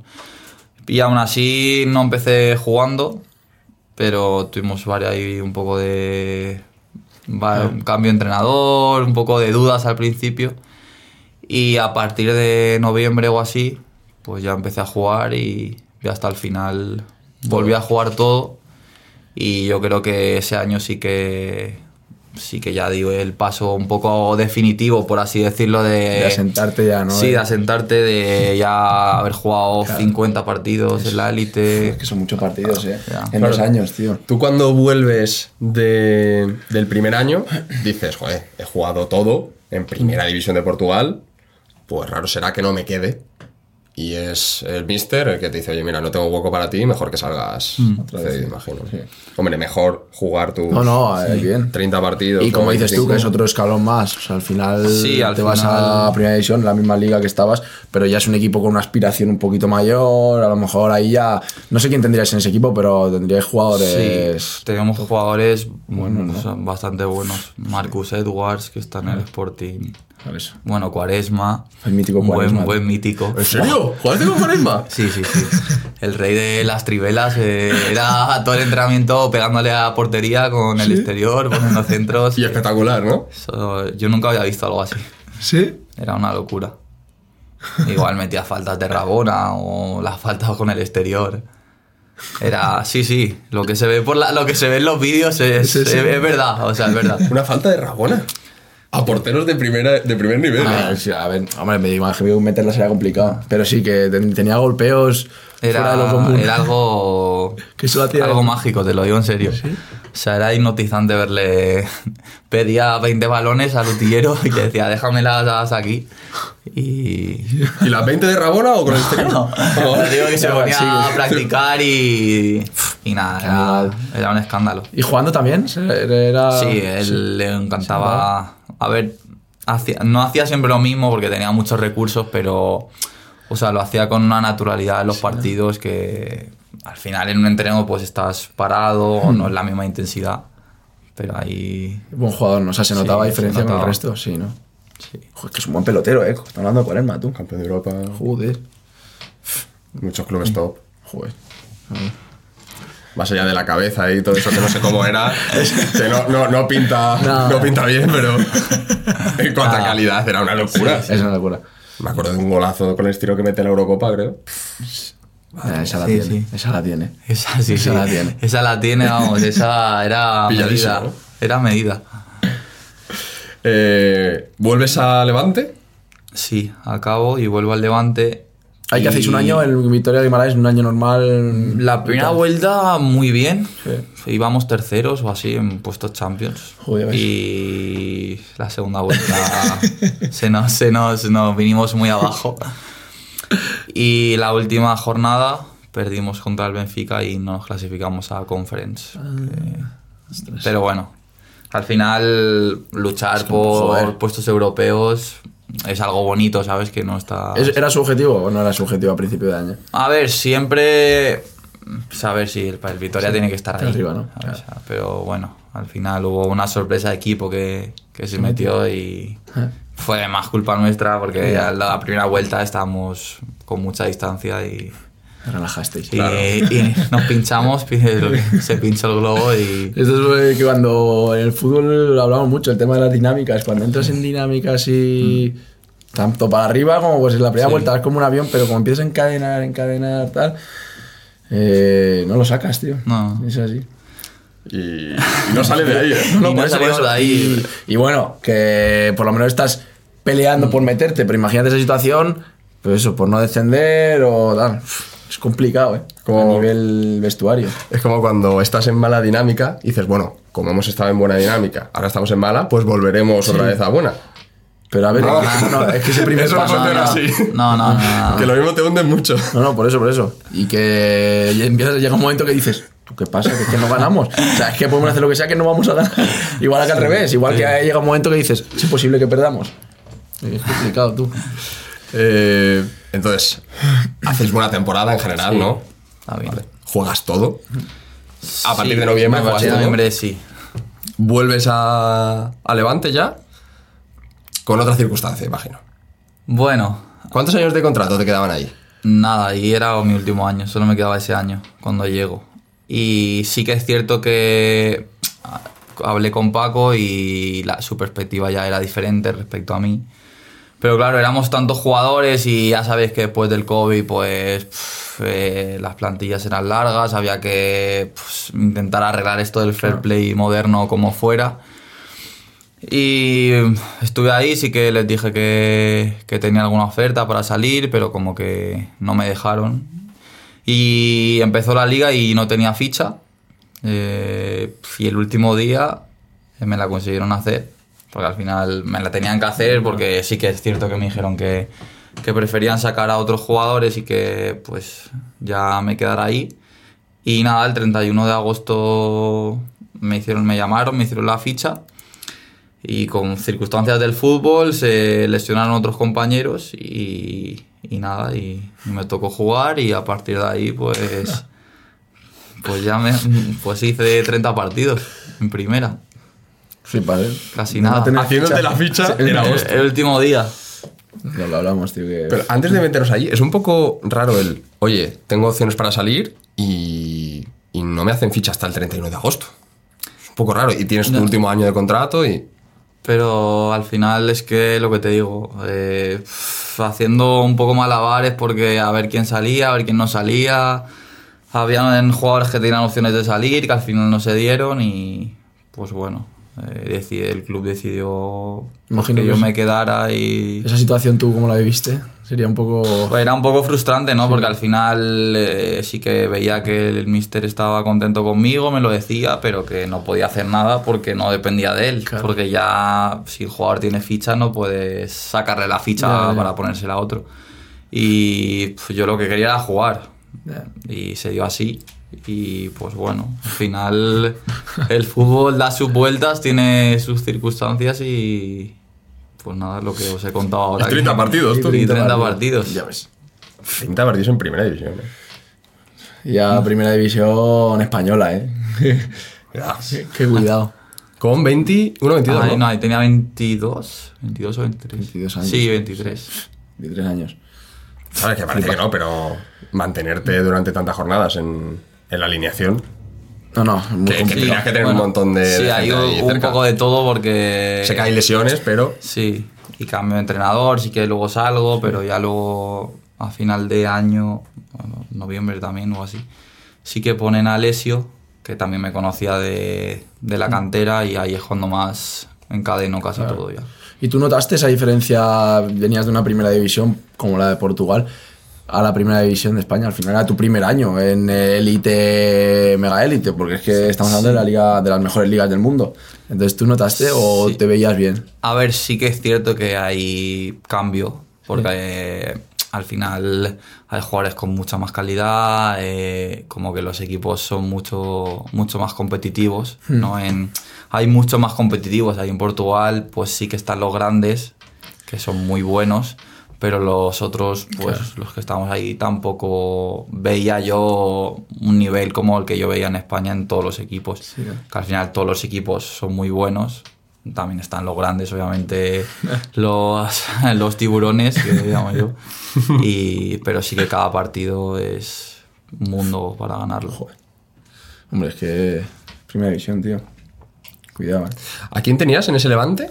Y aún así no empecé jugando, pero tuvimos varias ahí un poco de va- un cambio de entrenador, un poco de dudas al principio. Y a partir de noviembre o así, pues ya empecé a jugar y, y hasta el final volví a jugar todo. Y yo creo que ese año sí que sí que ya dio el paso un poco definitivo, por así decirlo, de, De asentarte ya, ¿no? Sí, De- de asentarte, de ya haber jugado 50 partidos en la élite. Es que son muchos partidos, ¿eh? Ya. En dos años, tío. Tú cuando vuelves de- del primer año, dices, joder, he jugado todo en primera división de Portugal, pues raro será que no me quede. Y es el mister el que te dice, oye, mira, no tengo hueco para ti, mejor que salgas cedido, imagino. Hombre, mejor jugar tus No, no, eh, bien. 30 partidos. Y como dices tú, que es 25. otro escalón más. O sea, al final Sí, al te vas a primera división, la misma liga que estabas, pero ya es un equipo con una aspiración un poquito mayor. A lo mejor ahí ya. No sé quién tendríais en ese equipo, pero tendríais jugadores. Sí, tenemos jugadores bueno, bastante buenos. Marcus Edwards, que está en el Sporting. ¿Sabes? Bueno, Cuaresma. El mítico un Quaresma. Buen, buen mítico. ¿En serio? ¿Jugaste con Quaresma? Sí, sí, sí. El rey de las trivelas. eh, era todo el entrenamiento pegándole a portería con el exterior, poniendo centros. Y espectacular, ¿no? Eso- yo nunca había visto algo así. ¿Sí? Era una locura. Igual metía faltas de Rabona o las faltas con el exterior. Era, sí, sí, lo que se ve por la- lo que se ve en los vídeos es, Sí, sí. es- es verdad, o sea, es verdad. Una falta de Rabona. A porteros de, primera, de primer nivel. Ah, ¿eh? sí, a ver, hombre, me imagino que meterla sería complicado. Pero sí, que ten- tenía golpeos fuera de lo Era, común. era algo, Que eso lo hacía- algo mágico, te lo digo en serio. O sea, era hipnotizante verle. Pedía 20 balones al utillero y le decía, déjamelas aquí. Y. ¿Y las 20 de Rabona o con el exterior? No, te digo que se No, ponía sí. a practicar y. Y nada, era, era un escándalo. ¿Y jugando también? Era... Sí, él le encantaba. A ver, no hacía siempre lo mismo porque tenía muchos recursos, pero. O sea, lo hacía con una naturalidad en los partidos que. Al final en un entreno pues estás parado, Hmm. no es la misma intensidad. Pero ahí. Buen jugador, ¿no? O sea, se Sí, notaba se diferencia con el resto, sí, ¿no? Sí. Joder, que es un buen pelotero, ¿eh? Estás hablando de Cuaresma, tú. Campeón de Europa. Joder. Muchos clubes top. Joder. Más allá de la cabeza y todo eso que no sé cómo era, que no, no, no pinta, No. no. pinta bien, pero en cuanto a Ah. calidad era una locura. Es una locura. Me acuerdo de un golazo con el estilo que mete la Eurocopa, creo. Esa la Sí, tiene. sí. Esa la tiene. Esa sí, Esa sí. la tiene. Esa la tiene, vamos, esa era medida. Era medida. Eh, ¿Vuelves a Levante? Sí, acabo y vuelvo al Levante. Hay que Y hacéis un año en Victoria de Guimaraes, un año normal. La primera vuelta muy bien. Sí. Íbamos terceros o así en puestos Champions. Joder, y la segunda vuelta se, nos, se nos, nos vinimos muy abajo. Y la última jornada perdimos contra el Benfica y nos clasificamos a Conference. Ah, Eh, pero bueno, al final luchar por joder. puestos europeos es algo bonito, ¿sabes? Que no está... ¿Es- ¿Era su objetivo o no era su objetivo a principio de año? A ver, siempre saber si el, el Vitoria tiene que estar ahí. arriba, ¿no? Pero bueno, al final hubo una sorpresa de equipo que, que se metió y fue más culpa nuestra porque a la primera vuelta estábamos con mucha distancia y, Relajasteis. y, y nos pinchamos, se pinchó el globo y... Esto es que cuando en el fútbol lo hablamos mucho, el tema de las dinámicas. Cuando entras en dinámicas y. Tanto para arriba como pues en la primera Sí. vuelta es como un avión, pero como empiezas a encadenar, encadenar, tal. eh, no lo sacas, tío. No. Es así. Y, y no sale de ahí, ¿eh? Y no por eso, de ahí. Y, y bueno, que por lo menos estás peleando por meterte, pero imagínate esa situación, pues eso, por no descender o tal. Es complicado, ¿eh? Como- A nivel vestuario. Es como cuando estás en mala dinámica y dices, bueno, como hemos estado en buena dinámica, ahora estamos en mala, pues volveremos otra vez a buena. Pero a ver, No. no, no, es que ese primer Eso no paso. funciona no, así. no, no, no, no. Que lo mismo te hunden mucho. No, no, por eso, por eso. Y que empiezas, llega un momento que dices, ¿tú qué pasa? Que es que no ganamos. O sea, es que podemos hacer lo que sea que no vamos a ganar. Igual que al revés. Igual que llega un momento que dices, es posible que perdamos. Es complicado, tú. Eh, entonces, haces buena temporada en general, ¿no? Está bien. Vale. Juegas todo. A partir Sí, de noviembre a juegas partir de todo. noviembre sí. Vuelves a, a Levante ya. Con otra circunstancia, imagino. Bueno, ¿Cuántos años de contrato te quedaban ahí? Nada, y era mi último año, solo me quedaba ese año cuando llego. Y sí que es cierto que ah, hablé con Paco y la- su perspectiva ya era diferente respecto a mí. Pero claro, éramos tantos jugadores y ya sabes que después del COVID pues eh, las plantillas eran largas, había que pues, intentar arreglar esto del fair play moderno como fuera. Y estuve ahí, sí que les dije que, que tenía alguna oferta para salir, pero como que no me dejaron. Y empezó la liga y no tenía ficha. Eh, y el último día me la consiguieron hacer, porque al final me la tenían que hacer, porque sí que es cierto que me dijeron que, que preferían sacar a otros jugadores y que pues ya me quedara ahí. Y nada, el 31 de agosto me hicieron, me llamaron, me hicieron la ficha y con circunstancias del fútbol se lesionaron otros compañeros y, y nada, y, me tocó jugar y a partir de ahí pues pues ya me pues hice 30 partidos en primera, Sí, padre. casi No nada. Haciéndote la ficha en El, agosto. el último día. Ya lo hablamos, tío. Que... Pero antes de meteros allí, es un poco raro el, oye, tengo opciones para salir y, y no me hacen ficha hasta el 31 de agosto. Es un poco raro. Y tienes tu No. último año de contrato y... Pero al final es que lo que te digo, eh, haciendo un poco malabares porque a ver quién salía, a ver quién no salía. Habían jugadores que tenían opciones de salir que al final no se dieron y pues bueno, eh, el club decidió Imagino que yo me quedara y... Esa situación tú, ¿cómo la viviste? Sería un poco... Pues era un poco frustrante, ¿no? Porque al final eh, sí que veía que el mister estaba contento conmigo, me lo decía, pero que no podía hacer nada porque no dependía de él. Claro. Porque ya si el jugador tiene ficha no puedes sacarle la ficha Ya, ya. para ponérsela a otro. Y pues, yo lo que quería era jugar. Ya. Y se dio así. Y pues bueno, al final el fútbol da sus vueltas, tiene sus circunstancias y pues nada, lo que os he contado ahora. Y 30 partidos, tú. Y 30 partidos. Ya ves. 30 partidos en primera división. ¿eh? Ya primera división española, ¿eh? Qué- Qué cuidado. Con 21, 22, Ahí, ¿no? no, tenía 22, 22 o 23. 22 años. Sí, 23. 23 años. Sabes que parece que no, pero mantenerte durante tantas jornadas en, en la alineación... No, no, muy Que- que que tener un montón de- Sí, de hay un, poco de todo porque. Sé que hay lesiones, pero... Sí, y cambio de entrenador, sí que luego salgo, pero ya luego a final de año, bueno, noviembre también o así, sí que ponen a Alessio, que también me conocía de, de la cantera y ahí es cuando más encadeno casi todo ya. ¿Y tú notaste esa diferencia? Venías de una primera división como la de Portugal a la primera división de España. Al final era tu primer año en élite, mega élite, porque es que estamos hablando de la liga, de las mejores ligas del mundo. Entonces, ¿tú notaste o Sí. te veías bien? A ver, sí que es cierto que hay cambio, porque eh, al final hay jugadores con mucha más calidad, eh, como que los equipos son mucho, mucho más competitivos, ¿no? En, hay mucho más competitivos, ahí en Portugal pues sí que están los grandes, que son muy buenos, pero los otros, pues los que estamos ahí tampoco veía yo un nivel como el que yo veía en España en todos los equipos, que al final todos los equipos son muy buenos, también están los grandes, obviamente, los, los tiburones, que llamo yo. Y, pero sí que cada partido es mundo para ganarlo. Hombre, es que primera división, tío. Cuidado, eh. ¿A quién tenías en ese levante?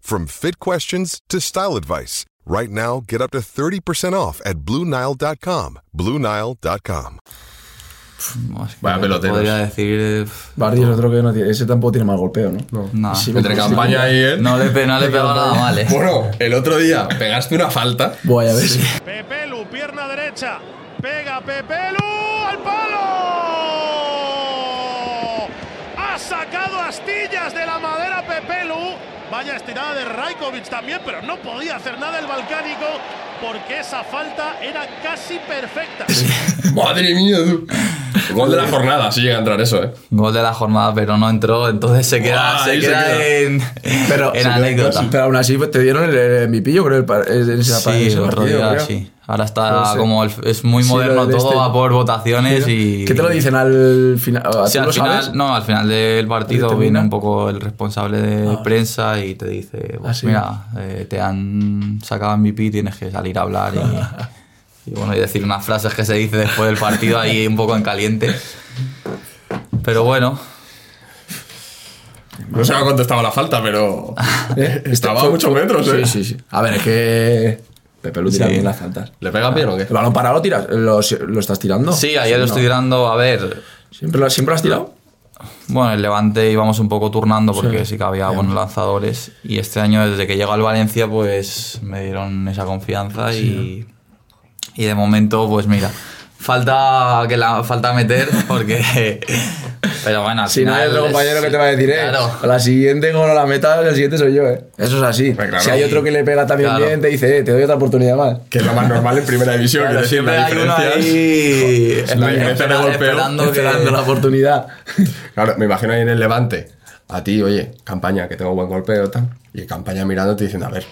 from fit questions to style advice. Right now, get up to 30% off at BlueNile.com. BlueNile.com. No, Vaya peloteros. Podría decir. eh, Bardi es otro que no tiene. Ese tampoco tiene mal golpeo, ¿no? Sí, Entre sí, campaña y él. No le, pe- no le he pegado nada mal, eh. Bueno, el otro día pegaste una falta. Voy a ver si. Pepelu, pierna derecha. Pega Pepelu al palo. Ha sacado astillas de la madera Pepelu. Vaya estirada de Raikovic también, pero no podía hacer nada el balcánico porque esa falta era casi perfecta. Madre mía, tú. Gol de la jornada, si llega a entrar eso, ¿eh? Gol de la jornada, pero no entró, entonces se queda, se queda en, Pero, en anécdota. Pero aún así pues, te dieron el, el MVP, yo creo, en ese, Sí, partido, creo. sí. Ahora está como el- es muy Sí, moderno todo, este. va por votaciones y. ¿Qué te lo dicen al final? ¿A Sí, ¿Tú al lo final, sabes? no, al final del partido viene un poco el responsable de prensa y te dice, pues Ah, sí. mira, eh, te han sacado MVP, tienes que salir a hablar y, y bueno, y decir unas frases que se dice después del partido ahí un poco en caliente. Pero bueno, No sé cuánto estaba la falta, pero. Estaba a Fue- muchos metros, ¿eh? Sí, sí, sí. A ver, es que. Pepe lo tira Sí. bien las faltas. ¿Le pegan bien o qué? ¿El balón parado lo tiras? ¿Lo, lo estás tirando? sí, ayer lo estoy tirando, a ver, ¿Siempre lo, ¿Siempre lo has tirado? Bueno, el Levante íbamos un poco turnando porque sí, que había buenos lanzadores. Y este año, desde que llegó al Valencia, pues me dieron esa confianza y, y de momento, pues mira, falta que la falta meter porque. Pero bueno, al Si no final hay otro es- compañero que te va a decir, eh, Claro. a la siguiente como no la meta, el siguiente soy yo, eh. Eso es así. claro. si hay otro que le pega también Claro. bien, te dice, eh, te doy otra oportunidad más. Que es lo más normal en primera división. Decir, siempre la hay uno diferencia es- ahí la diferencia de espera- golpeo. esperando que- Esperando la oportunidad. Claro, me imagino ahí en el Levante, a ti, oye, campaña, que tengo buen golpeo, tal. Y campaña mirándote diciendo, a ver,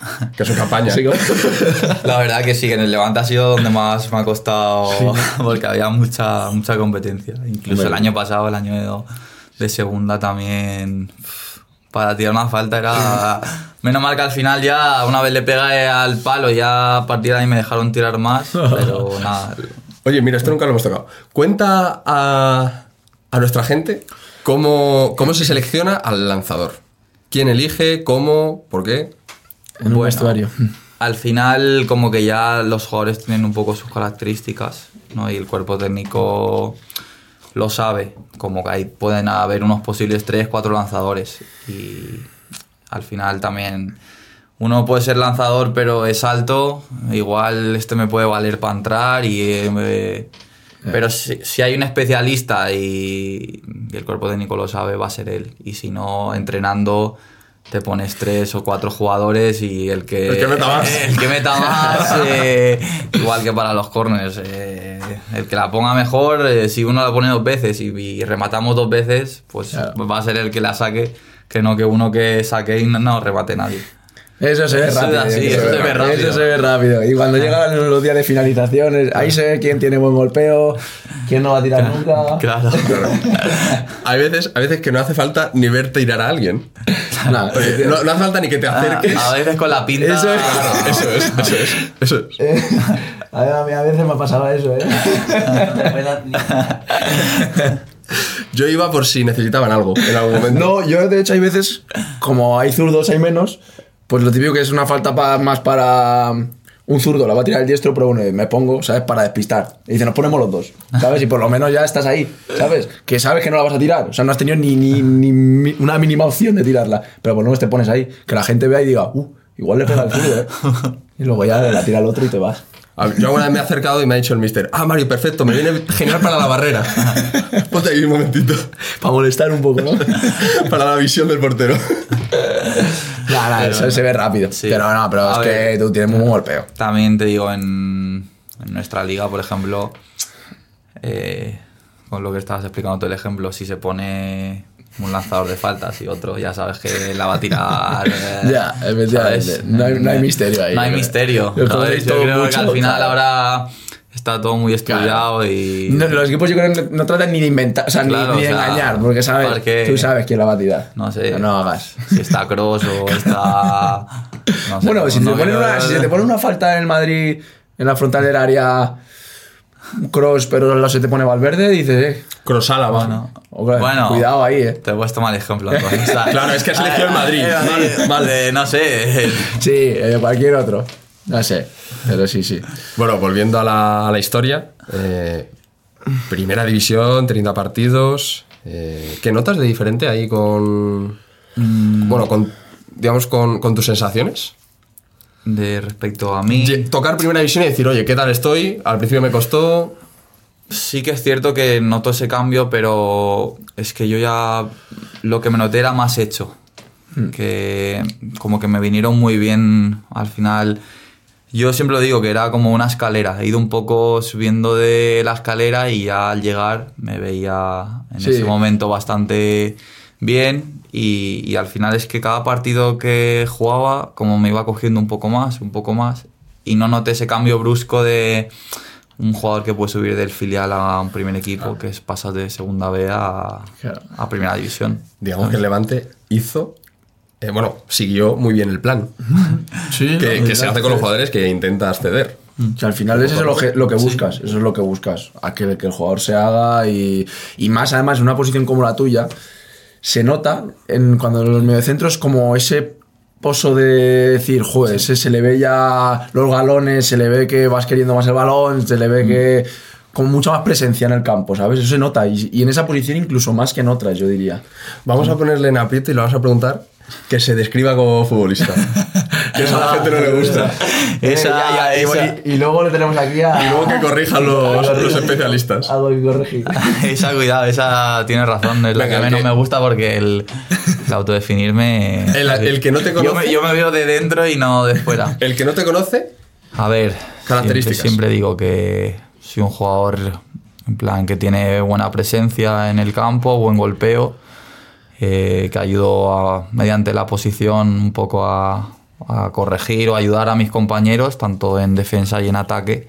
que soy campaña. Sí. La verdad que sí, que en el Levante ha sido donde más me ha costado porque había mucha, mucha competencia. Incluso el año pasado, el año de, de segunda también, para tirar una falta era... Menos mal que al final ya, una vez le pegué al palo, ya a partir de ahí me dejaron tirar más, pero nada. Oye, mira, esto nunca lo hemos tocado. Cuenta a, a nuestra gente cómo, cómo se selecciona al lanzador. ¿Quién elige? ¿Cómo? ¿Por qué? En un vestuario. Al final, como que ya los jugadores tienen un poco sus características, ¿no? Y el cuerpo técnico lo sabe. Como que ahí pueden haber unos posibles 3, 4 lanzadores. Y al final también uno puede ser lanzador, pero es alto. Igual este me puede valer para entrar. Y, eh, me- Pero si, si hay un especialista y, y el cuerpo técnico lo sabe, va a ser él. Y si no, entrenando te pones tres o cuatro jugadores y el que, El que meta más. el que meta más, eh, igual que para los corners, eh, el que la ponga mejor, eh, si uno la pone dos veces y, y rematamos dos veces, pues Claro. va a ser el que la saque, que no que uno que saque y no, no remate nadie. Eso se ve Eso rápido. eso se ve rápido. Eso se ve rápido. Y cuando llegan los días de finalizaciones, ahí se ve quién tiene buen golpeo, quién no va a tirar nunca. Claro. Hay veces, hay veces que no hace falta ni ver tirar a alguien. Oye, no, no hace falta ni que te Ah, acerques. a veces con la pinta. Eso es. Claro, eso es, eso es, eso es. Eh, a, mí a veces me pasaba eso, ¿eh? Yo iba por si necesitaban algo en algún momento. No, yo de hecho hay veces, como hay zurdos, hay menos, pues lo típico que es una falta pa- más para un zurdo, la va a tirar el diestro, pero bueno, me pongo, ¿sabes? Para despistar. Y dice, nos ponemos los dos, ¿sabes? Y por lo menos ya estás ahí, ¿sabes? Que sabes que no la vas a tirar, o sea, no has tenido ni, ni, ni una mínima opción de tirarla, pero por lo menos te pones ahí, que la gente vea y diga, uh, igual le pega el zurdo, ¿eh? Y luego ya la tira el otro y te vas. Yo alguna vez me he acercado y me ha dicho el mister, ah, Mario, perfecto, me viene genial para la barrera. Ponte ahí un momentito. Para molestar un poco, ¿no? Para la visión del portero. Nada, nada, eso se ve rápido. Sí. Pero no, pero A es ver. que tú tienes muy buen golpeo. También te digo, en, en nuestra liga, por ejemplo, eh, con lo que estabas explicando tú el ejemplo, si se pone un lanzador de faltas y otro, ya sabes que la va a tirar. eh, Ya, efectivamente. No hay- no hay misterio ahí, No hay misterio. Yo creo que al final claro. Está todo muy estudiado y. No, los equipos yo creo que no, no tratan ni de inventar, o sea, ni- Claro, ni, de o sea, engañar, porque sabes, porque- tú sabes quién la va a tirar. No sé. No hagas. Si está Cross o está. no sé, bueno, si, no te ponen quiero- una, si se te pone una falta en el Madrid, en la frontal del área, cross, pero no se te pone Valverde, dices, eh. Crosala, va. Bueno, Hombre, bueno, cuidado ahí, eh. Te he puesto mal ejemplo. Claro, es que has elegido el Madrid. Eh, Mal, eh, mal. de, no sé. Sí, eh, cualquier otro. No sé, pero sí, sí. Bueno, volviendo a la, a la historia. eh, primera división, 30 partidos. eh, ¿Qué notas de diferente ahí con. Bueno, con. Digamos, con, con tus sensaciones? De respecto a mí. Tocar primera división y decir, oye, ¿qué tal estoy? Al principio me costó. Sí que es cierto que noto ese cambio, pero es que yo ya lo que me noté era más hecho. Que como que me vinieron muy bien al final. Yo siempre lo digo que era como una escalera. He ido un poco subiendo de la escalera y ya al llegar me veía en Sí. ese momento bastante bien. Y, y al final es que cada partido que jugaba, como me iba cogiendo un poco más, un poco más. Y no noté ese cambio brusco de un jugador que puede subir del filial a un primer equipo, que es pasar de segunda B a, a primera división. Digamos que el Levante hizo. Eh, bueno, siguió muy bien el plan. Sí, Que, que se hace con los jugadores que intenta acceder. Que al final eso es lo que, lo que buscas, eso es lo que buscas, a que, que el jugador se haga y, y más además en una posición como la tuya, se nota en, cuando en los mediocentros como ese pozo de decir, joder, se le ve ya los galones, se le ve que vas queriendo más el balón, se le ve que con mucha más presencia en el campo, ¿sabes? Eso se nota y, y en esa posición incluso más que en otras, yo diría. Vamos a ponerle en aprieto y le vamos a preguntar que se describa como futbolista. que eso a la gente no le gusta. Esa- Eh, ya, ya, y- esa- y, y luego le tenemos aquí a... Y luego que corrijan los, los especialistas. Algo que corregir. esa, cuidado, esa tiene razón. Es la que el menos que- me gusta porque el, el autodefinirme. El- el que no te Yo me, conoce- yo me veo de dentro y no de fuera. El que no te conoce, A ver, Características. Siempre, siempre digo que soy un jugador en plan que tiene buena presencia en el campo, buen golpeo, eh, que ayudo a- mediante la posición un poco a, a corregir o ayudar a mis compañeros, tanto en defensa y en ataque.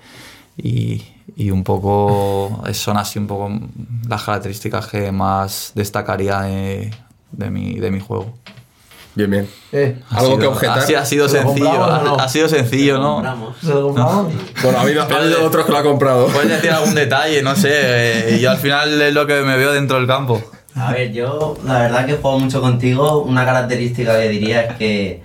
Y, y un poco, son así un poco las características que más destacaría de, de mi, de mi juego. bien, bien. Eh, Ha ¿Algo sido- que objetar? Ha, ha sido ¿Se lo sencillo, no? ha, ha sido sencillo, ¿no? Compramos. ¿Se lo compramos? Bueno, ha habido, ha habido otros que lo han comprado. Puedes decir algún detalle, no sé. eh, yo al final es lo que me veo dentro del campo. A ver, yo la verdad que juego mucho contigo. Una característica que diría es que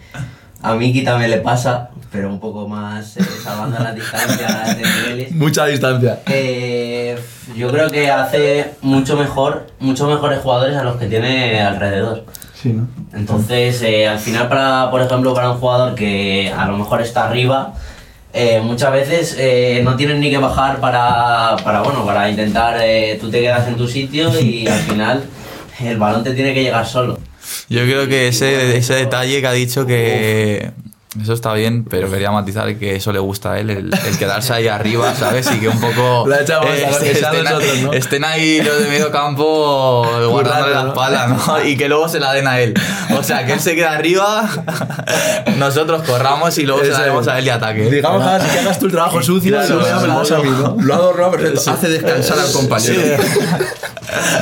a Miki también le pasa, pero un poco más eh, salvando las distancias de niveles. Mucha distancia. Eh, yo creo que hace mucho mejor, mucho mejores jugadores a los que tiene alrededor. Sí, ¿no? Entonces, eh, al final, para, por ejemplo, para un jugador que a lo mejor está arriba, eh, muchas veces eh, no tienes ni que bajar para, para, bueno, para intentar, eh, tú te quedas en tu sitio y al final el balón te tiene que llegar solo. Yo creo que ese, ese detalle que ha dicho que, Eso está bien, pero quería matizar que eso le gusta a él, el, el quedarse ahí arriba, ¿sabes? Y que un poco Lo ha echado más a lo que sea estén, nosotros, ¿no? estén ahí los de medio campo guardándole la espalda, ¿no? Y que luego se la den a él. O sea, que él se queda arriba, nosotros corramos y luego se la demos a él y ataque. Digamos que hagas- que hagas tú el trabajo sucio y Claro, luego me lo das a mí, ¿no? Lo ha adornado perfecto. Hace descansar al compañero.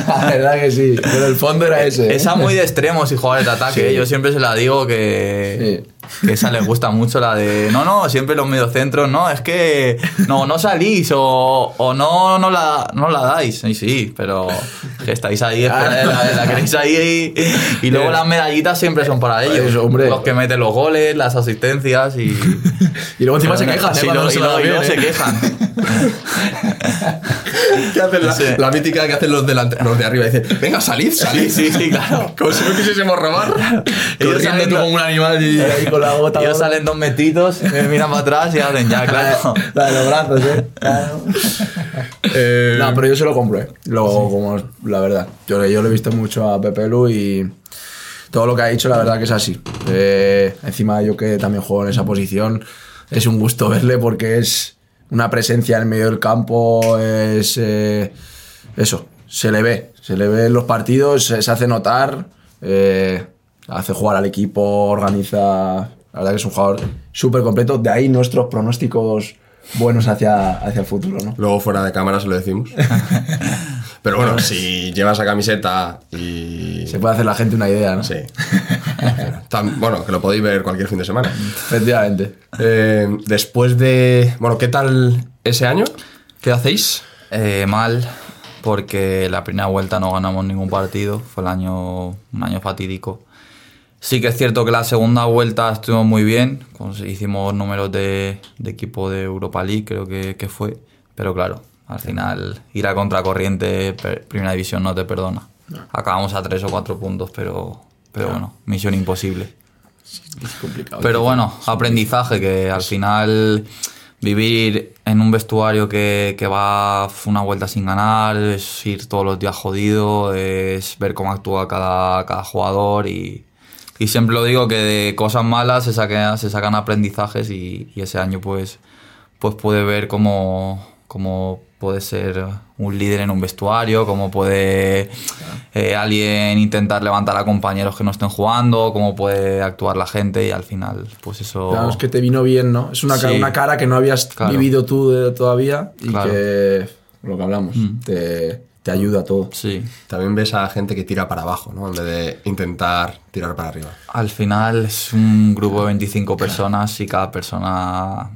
La verdad que sí, pero el fondo era ese. ¿eh? Esa muy de extremos y jugadores de ataque. Sí. Yo siempre se la digo que, que esa les gusta mucho, la de no, no, siempre los mediocentros, no, es que no, no salís o, o no, no, la, no la dais. Y sí, pero que estáis ahí, espera, la, la queréis ahí y, y luego las medallitas siempre son para ellos. Eso, hombre. Los que meten los goles, las asistencias y. Y luego encima se quejan, se quejan. ¿Qué hacen la, Sí. la mítica que hacen los, delante- los de arriba. Dicen, venga, salid, salid. Sí, sí, claro. Como si no quisiésemos robar. Ellos Corriendo salen como un animal y... Ahí con la gota. Ellos salen dos metitos, me miran para atrás y hacen ya, claro. La de los brazos, ¿eh? Claro. Eh, No, pero yo se lo compro, ¿eh? Lo, como, la verdad. Yo, yo lo he visto mucho a Pepe Lu y todo lo que ha dicho, la verdad que es así. Eh, encima, yo que también juego en esa posición, es un gusto verle porque es una presencia en el medio del campo, es. eh, eso, se le ve. Se le ve en los partidos, se, se hace notar, eh, hace jugar al equipo, organiza. La verdad que es un jugador súper completo. De ahí nuestros pronósticos buenos hacia, hacia el futuro, ¿no? Luego fuera de cámara se lo decimos. Pero bueno, si llevas esa camiseta y... Se puede hacer la gente una idea, ¿no? Sí. Tan- bueno, que lo podéis ver cualquier fin de semana. Efectivamente. Eh, después de... Bueno, ¿qué tal ese año? ¿Qué hacéis? Eh, mal, porque la primera vuelta no ganamos ningún partido, fue el año, un año fatídico. Sí que es cierto que la segunda vuelta estuvo muy bien, hicimos números de, de equipo de Europa League, creo que, que fue, pero claro, al final ir a contracorriente, primera división no te perdona. Acabamos a tres o cuatro puntos, pero, pero bueno, misión imposible. Es complicado. Pero bueno, aprendizaje, que al final vivir en un vestuario que, que va una vuelta sin ganar, es ir todos los días jodido, es ver cómo actúa cada, cada jugador y, y siempre lo digo que de cosas malas se, saque- se sacan aprendizajes y, y ese año pues, pues pude ver cómo, cómo puede ser un líder en un vestuario, cómo puede eh, alguien intentar levantar a compañeros que no estén jugando, cómo puede actuar la gente y al final pues eso... Claro, es que te vino bien, ¿no? Es una, cara, Sí. una cara que no habías Claro. vivido tú de- todavía y Claro. Mm. que, lo que hablamos, te, te ayuda a todo. Sí. También ves a gente que tira para abajo, ¿no? En vez de intentar tirar para arriba. Al final es un grupo de 25 personas y cada persona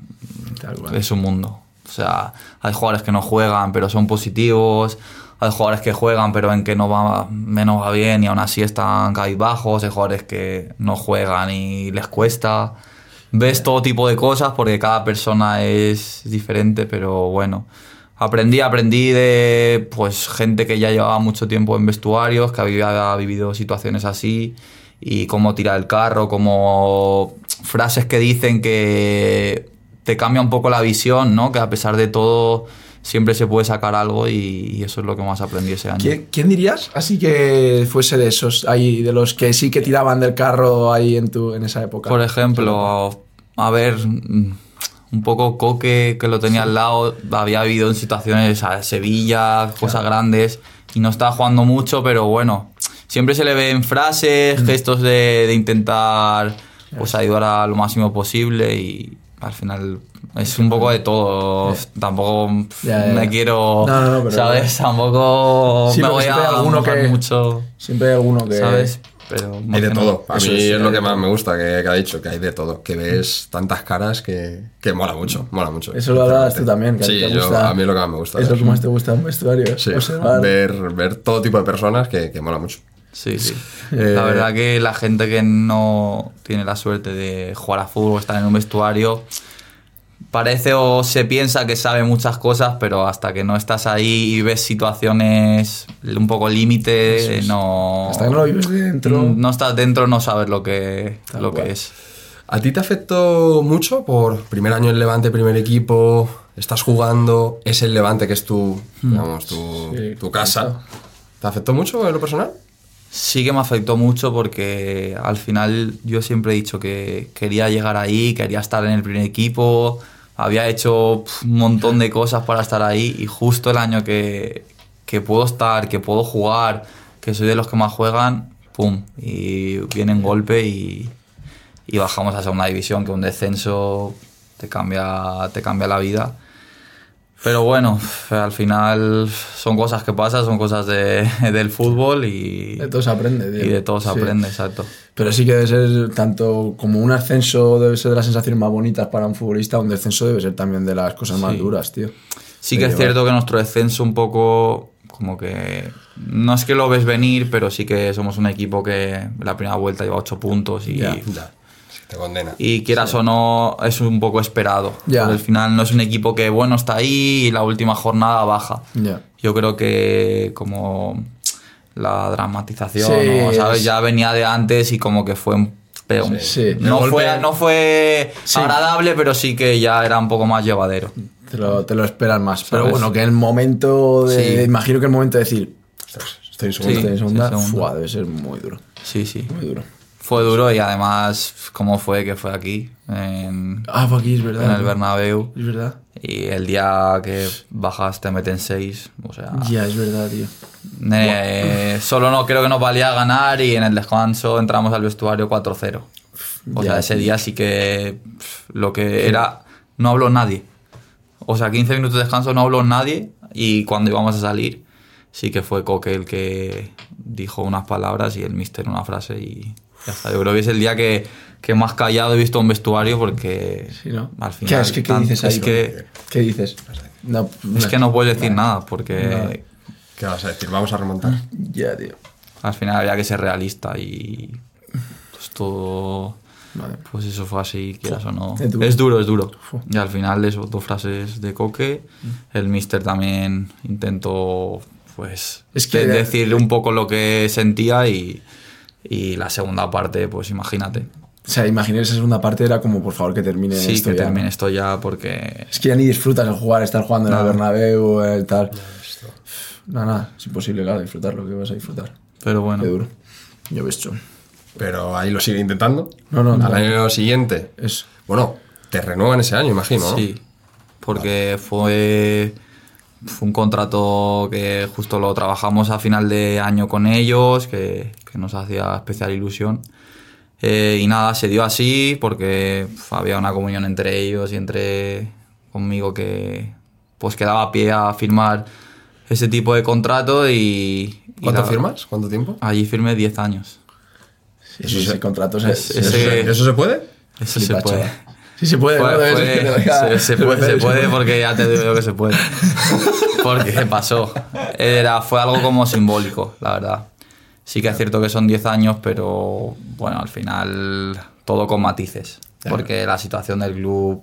es un mundo. Sea, hay jugadores que no juegan pero son positivos, hay jugadores que juegan pero en que no va, menos va bien y aún así están cabizbajos, hay jugadores que no juegan y les cuesta. Ves todo tipo de cosas porque cada persona es diferente, pero bueno. Aprendí, aprendí de pues gente que ya llevaba mucho tiempo en vestuarios, que había vivido situaciones así, y cómo tirar el carro, como frases que dicen que te cambia un poco la visión, ¿no? Que a pesar de todo siempre se puede sacar algo y, y eso es lo que más aprendí ese año. ¿Quién, quién dirías así que fuese de esos, ahí, de los que sí que tiraban del carro ahí en, tu, en esa época? Por ejemplo, a ver, mm, un poco Coque, que lo tenía al lado, había vivido en situaciones a Sevilla, cosas grandes, y no estaba jugando mucho, pero bueno, siempre se le ven frases, gestos de, de intentar pues ayudar a lo máximo posible y al final es un poco de todo. Tampoco me quiero, No, no, no, pero- ¿sabes? Tampoco Sí, me voy siempre hay a alguno que- mucho, Siempre hay alguno que... ¿sabes? Pero Hay más de todo. A mí es, lo que más todo. me gusta que, que ha dicho, que hay de todo. Que ves tantas caras que, que mola mucho, mola mucho. Eso lo hablabas tú también, que a ti Sí, te yo- gusta- a mí es lo que más me gusta. Es lo que más te gusta en un vestuario. Sí, observar. ver, ver todo tipo de personas que, que mola mucho. Sí, sí. Eh, la verdad que la gente que no tiene la suerte de jugar a fútbol, estar en un vestuario, parece o se piensa que sabe muchas cosas, pero hasta que no estás ahí y ves situaciones un poco límite, no... Hasta que no lo vives dentro. No estás dentro, no sabes lo que, Tal lo cual. que es. ¿A ti te afectó mucho por primer año en Levante, primer equipo? Estás jugando, es el Levante que es tu, digamos, tu, Sí, tu casa. ¿Te afectó mucho en lo personal? Sí que me afectó mucho porque al final yo siempre he dicho que quería llegar ahí, quería estar en el primer equipo, había hecho un montón de cosas para estar ahí y justo el año que, que puedo estar, que puedo jugar, que soy de los que más juegan, ¡pum! Y viene un golpe y, y bajamos a segunda división, que un descenso te cambia, te cambia la vida. Pero bueno, al final son cosas que pasan, son cosas de- del fútbol y De todo se aprende, tío. y de todo se Sí. aprende, exacto. Pero sí que debe ser tanto como un ascenso debe ser de las sensaciones más bonitas para un futbolista, un descenso debe ser también de las cosas más Sí. duras, tío. Sí De que es cierto que nuestro descenso un poco como que no es que lo ves venir, pero sí que somos un equipo que la primera vuelta lleva 8 puntos y. Te condena. y quieras o no es un poco esperado. Ya. Al final no es un equipo que bueno está ahí y la última jornada baja. Ya. Yo creo que como la dramatización, Sí, ¿no? ¿sabes? es- Ya venía de antes y como que fue un pero Sí. no, fue, no fue Sí. agradable, pero sí que ya era un poco más llevadero. Te lo, te lo esperas más. Pero bueno, que el momento de. Sí. Imagino que el momento de decir. "Ostras, Estoy en segunda, Sí, estoy en segunda. sí, segunda. fuá, debe ser muy duro. Sí, sí. Muy duro. Fue duro y además, ¿cómo fue que fue aquí? En, Ah, fue aquí, es verdad. en el Bernabéu. Es verdad. Y el día que bajas te meten seis. O sea, Ya, es verdad, tío. eh, solo no creo que nos valía ganar y en el descanso entramos al vestuario 4-0. O Ya, sea, ese día sí que lo que era, no habló nadie. O sea, 15 minutos de descanso no habló nadie y cuando íbamos a salir sí que fue Coque el que dijo unas palabras y el mister una frase y ya está. Yo creo que es el día que, que más callado he visto un vestuario porque Sí, ¿no? al ¿Qué, final... es que, ¿qué tan- dices ahí? es que, ¿Qué dices? No, es que no puedes decir nada porque ¿Qué vas a decir? Vamos a remontar. Ya, tío. al final había que ser realista y pues todo Vale. pues eso fue así quieras o no Es duro. es duro es duro y al final de esas dos frases de Coque el mister también intentó pues Es que- de- decirle un poco lo que sentía y, y la segunda parte pues imagínate O sea, imaginé esa segunda parte era como, por favor, que termine sí esto que ya, termine ¿no? esto ya porque Es que ya ni disfrutas el jugar, estar jugando en el. Bernabéu, el tal. No, nada, es imposible, claro, disfrutar lo que vas a disfrutar. pero bueno Qué duro. Yo he visto. Pero ahí lo sigue intentando. No, no, Al no. año siguiente. Es, Bueno, te renuevan ese año, imagino, ¿no? Sí, porque fue, fue un contrato que justo lo trabajamos a final de año con ellos, que, que nos hacía especial ilusión. Eh, y nada, se dio así porque había una comunión entre ellos y entre conmigo que pues que daba pie a firmar ese tipo de contrato y... y ¿Cuánto firmas? ¿Cuánto tiempo? Allí firmé 10 años. sí, sí, ese contrato se, es- se- ese- se- ¿Eso se puede? Eso se puede. Sí, se puede. Fue- ¿no? Fue- que se, se puede, se puede porque ya te digo yo que se puede. Porque pasó. Era, fue algo como simbólico, la verdad. Sí que es cierto que son 10 años, pero bueno, al final todo con matices. Porque la situación del club,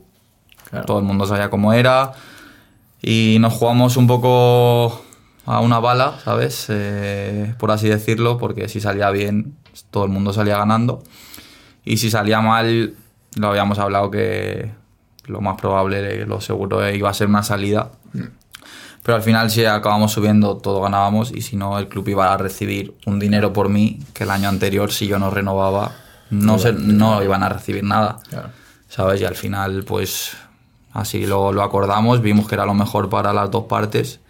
Claro. todo el mundo sabía cómo era. Y nos jugamos un poco a una bala, ¿sabes? Eh, por así decirlo, porque si salía bien, todo el mundo salía ganando. Y si salía mal, lo habíamos hablado que lo más probable, lo seguro, iba a ser una salida. Pero al final, si acabamos subiendo, todo ganábamos. Y si no, el club iba a recibir un dinero por mí, que el año anterior, si yo no renovaba, no, se, no iban a recibir nada. Claro. ¿Sabes? Y al final, pues así lo, lo acordamos, vimos que era lo mejor para las dos partes.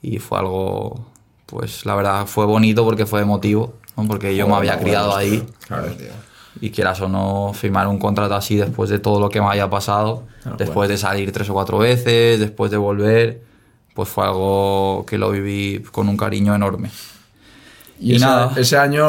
Y fue algo, pues la verdad, fue bonito porque fue emotivo. ¿no? Porque yo me había criado ahí. Claro, tío. Y quieras o no, firmar un contrato así después de todo lo que me haya pasado, Claro, después de salir tres o cuatro veces, después de volver, pues fue algo que lo viví con un cariño enorme. Y, Y ese, nada. ese año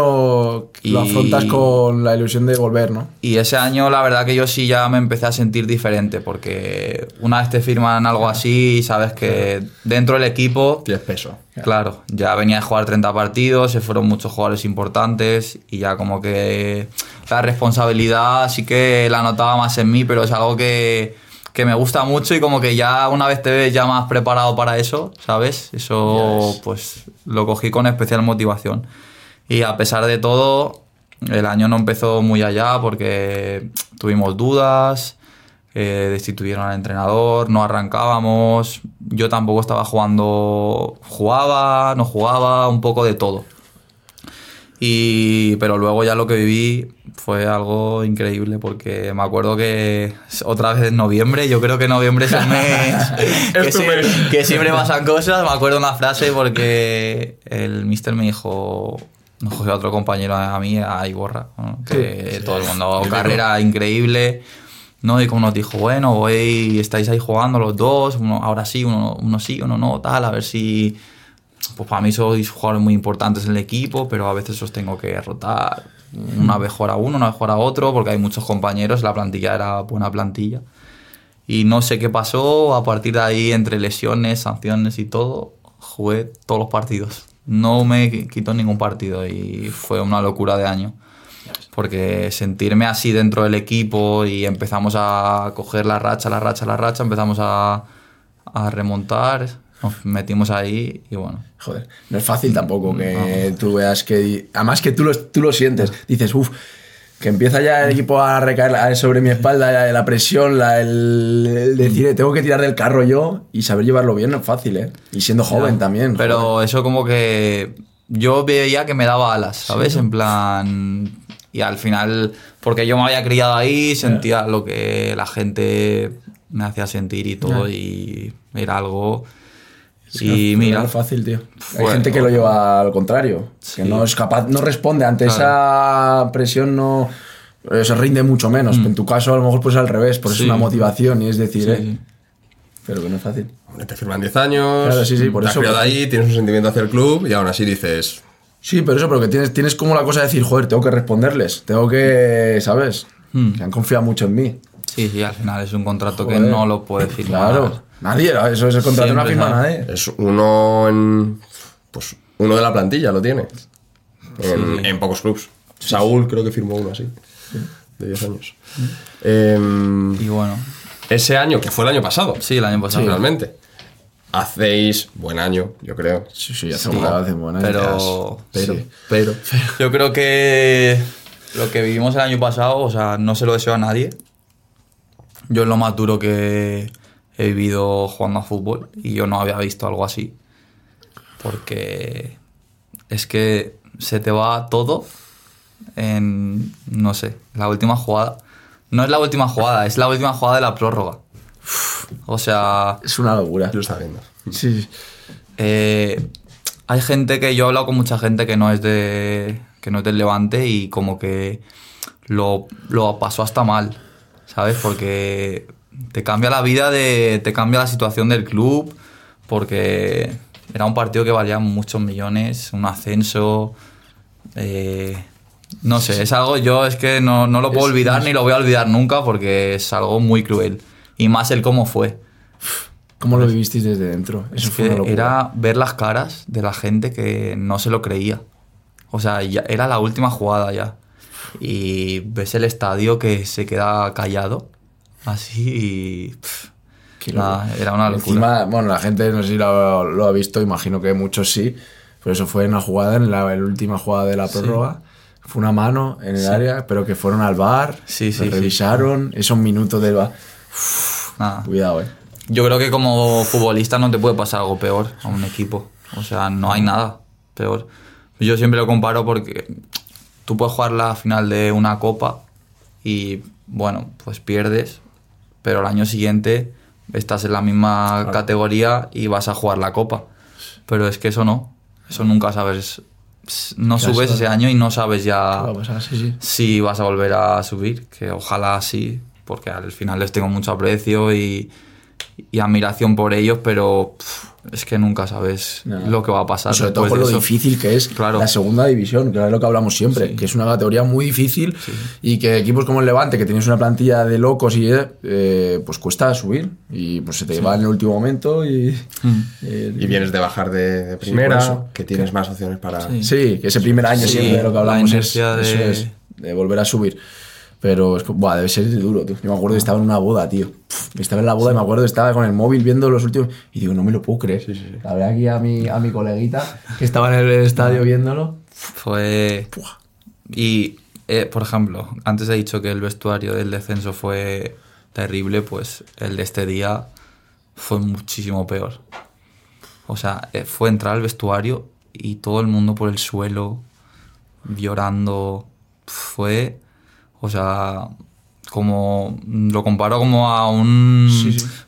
lo afrontas con la ilusión de volver, ¿no? Y ese año la verdad que yo sí ya me empecé a sentir diferente, porque una vez te firman algo así, sabes que dentro del equipo Tienes peso. Claro, ya venía a jugar 30 partidos, se fueron muchos jugadores importantes y ya como que la responsabilidad sí que la notaba más en mí, pero es algo que, que me gusta mucho y como que ya una vez te ves ya más preparado para eso, ¿sabes? Eso pues lo cogí con especial motivación. Y a pesar de todo, el año no empezó muy allá porque tuvimos dudas, eh, destituyeron al entrenador, no arrancábamos, yo tampoco estaba jugando, jugaba, no jugaba, un poco de todo. Y, pero luego ya lo que viví fue algo increíble porque me acuerdo que otra vez en noviembre, yo creo que noviembre es el mes, que, tu sie- mes. que siempre pasan cosas. Me acuerdo una frase porque el mister me dijo, nos cogió a otro compañero a mí, a Iborra, ¿no? que todo el mundo, carrera increíble. ¿no? Y como nos dijo, bueno, hoy estáis ahí jugando los dos, uno, ahora sí, uno, uno sí, uno no, tal, a ver si... Pues para mí sois jugadores muy importantes en el equipo, pero a veces os tengo que rotar. Una vez jugar a uno, una vez jugar a otro, porque hay muchos compañeros, la plantilla era buena plantilla. Y no sé qué pasó, a partir de ahí, entre lesiones, sanciones y todo, jugué todos los partidos. No me qui- quitó ningún partido y fue una locura de año. Porque sentirme así dentro del equipo y empezamos a coger la racha, la racha, la racha, empezamos a, a remontar, nos metimos ahí y bueno. Joder, no es fácil tampoco que tú veas que. Además que tú lo, tú lo sientes. Dices, uff, que empieza ya el equipo a recaer sobre mi espalda, la, la presión, la- el, el decir, tengo que tirar del carro yo y saber llevarlo bien no es fácil, ¿eh? Y siendo joven Ya. también. Pero eso como que yo veía que me daba alas, ¿sabes? En plan... Y al final, porque yo me había criado ahí, sentía lo que la gente me hacía sentir y todo, Ya. y era algo... Es y no- mira, fácil, tío. Hay gente que lo lleva al contrario. Que no es capaz, no responde ante esa presión, no. eh, Se rinde mucho menos. En tu caso, a lo mejor, pues al revés, pues Mm. Sí. es una motivación y es decir, Sí, eh, sí. Pero que no es fácil. Hombre, te firman 10 años, Claro, sí, sí, por te has eso, criado por- ahí, tienes un sentimiento hacia el club y aún así dices, Sí, pero eso, pero que tienes, tienes como la cosa de decir, joder, tengo que responderles, tengo que, ¿sabes? Hmm. Que han confiado mucho en mí. sí, sí, al final es un contrato que no lo puede firmar. Claro, nadie, eso es el contrato, no firma nadie. es uno en. Pues uno de la plantilla lo tiene. En, Sí. en pocos clubs. Saúl creo que firmó uno así. De 10 años. Em, Y bueno, ese año, que fue el año pasado. sí, el año pasado. Realmente. Hacéis buen año, yo creo. Sí, sí, ya hacemos hace buena Pero, Pero, Sí. pero. Yo creo que lo que vivimos el año pasado, o sea, no se lo deseo a nadie. Yo es lo más duro que he vivido jugando a fútbol y yo no había visto algo así. Porque es que se te va todo en, no sé, la última jugada. No es la última jugada, es la última jugada de la prórroga. O sea, Es una locura. Lo está viendo. Sí, eh, hay gente que yo he hablado con mucha gente que no es de que no es del Levante y como que lo, lo pasó hasta mal, ¿sabes? Porque te cambia la vida de te cambia la situación del club porque era un partido que valía muchos millones, un ascenso eh, no sé, es algo yo es que no, no lo puedo olvidar ni lo voy a olvidar nunca porque es algo muy cruel y más el cómo fue. ¿Cómo lo vivisteis desde dentro? Eso Es fue que era ver las caras de la gente que no se lo creía. O sea, ya era la última jugada ya. Y ves el estadio que se queda callado. Así y. pff, era una locura. Encima, bueno, la gente no sé si lo, lo ha visto, imagino que muchos sí, pero eso fue en la jugada, en la, en la última jugada de la prórroga. Fue una mano en el Sí. área, pero que fueron al bar, Sí, sí, sí. revisaron, esos minutos del bar. Nada. Cuidado, eh. Yo creo que como futbolista no te puede pasar algo peor a un equipo. O sea, no hay nada peor. Yo siempre lo comparo porque tú puedes jugar la final de una copa y, bueno, pues pierdes, pero el año siguiente estás en la misma categoría y vas a jugar la copa. Pero es que eso no. Eso nunca sabes. No subes ese año y no sabes ¿Qué va ya a pasar? Sí, sí. si vas a volver a subir, que ojalá sí, porque al final les tengo mucho aprecio y, y admiración por ellos, pero pff, es que nunca sabes No. lo que va a pasar. Y sobre todo de lo eso. difícil que es Claro. la segunda división, que es lo que hablamos siempre, Sí. que es una categoría muy difícil y que equipos como el Levante, que tienes una plantilla de locos y eh, pues cuesta subir y pues se te va en el último momento y, Mm. y- Y vienes de bajar de, de primera, eso. que tienes más opciones para. Sí. Sí, que ese primer año Sí, siempre de lo que la hablamos es, de- eso es, de volver a subir. Pero es que, buah, debe ser duro, tío. Yo me acuerdo que estaba en una boda, tío. Estaba en la boda y me acuerdo que estaba con el móvil viendo los últimos. Y digo, no me lo puedo creer. La verdad aquí a mi, a mi coleguita que estaba en el estadio viéndolo. Fue... Y, eh, por ejemplo, antes he dicho que el vestuario del descenso fue terrible, pues el de este día fue muchísimo peor. O sea, eh, fue entrar al vestuario y todo el mundo por el suelo. llorando. Fue, o sea, como lo comparo como a un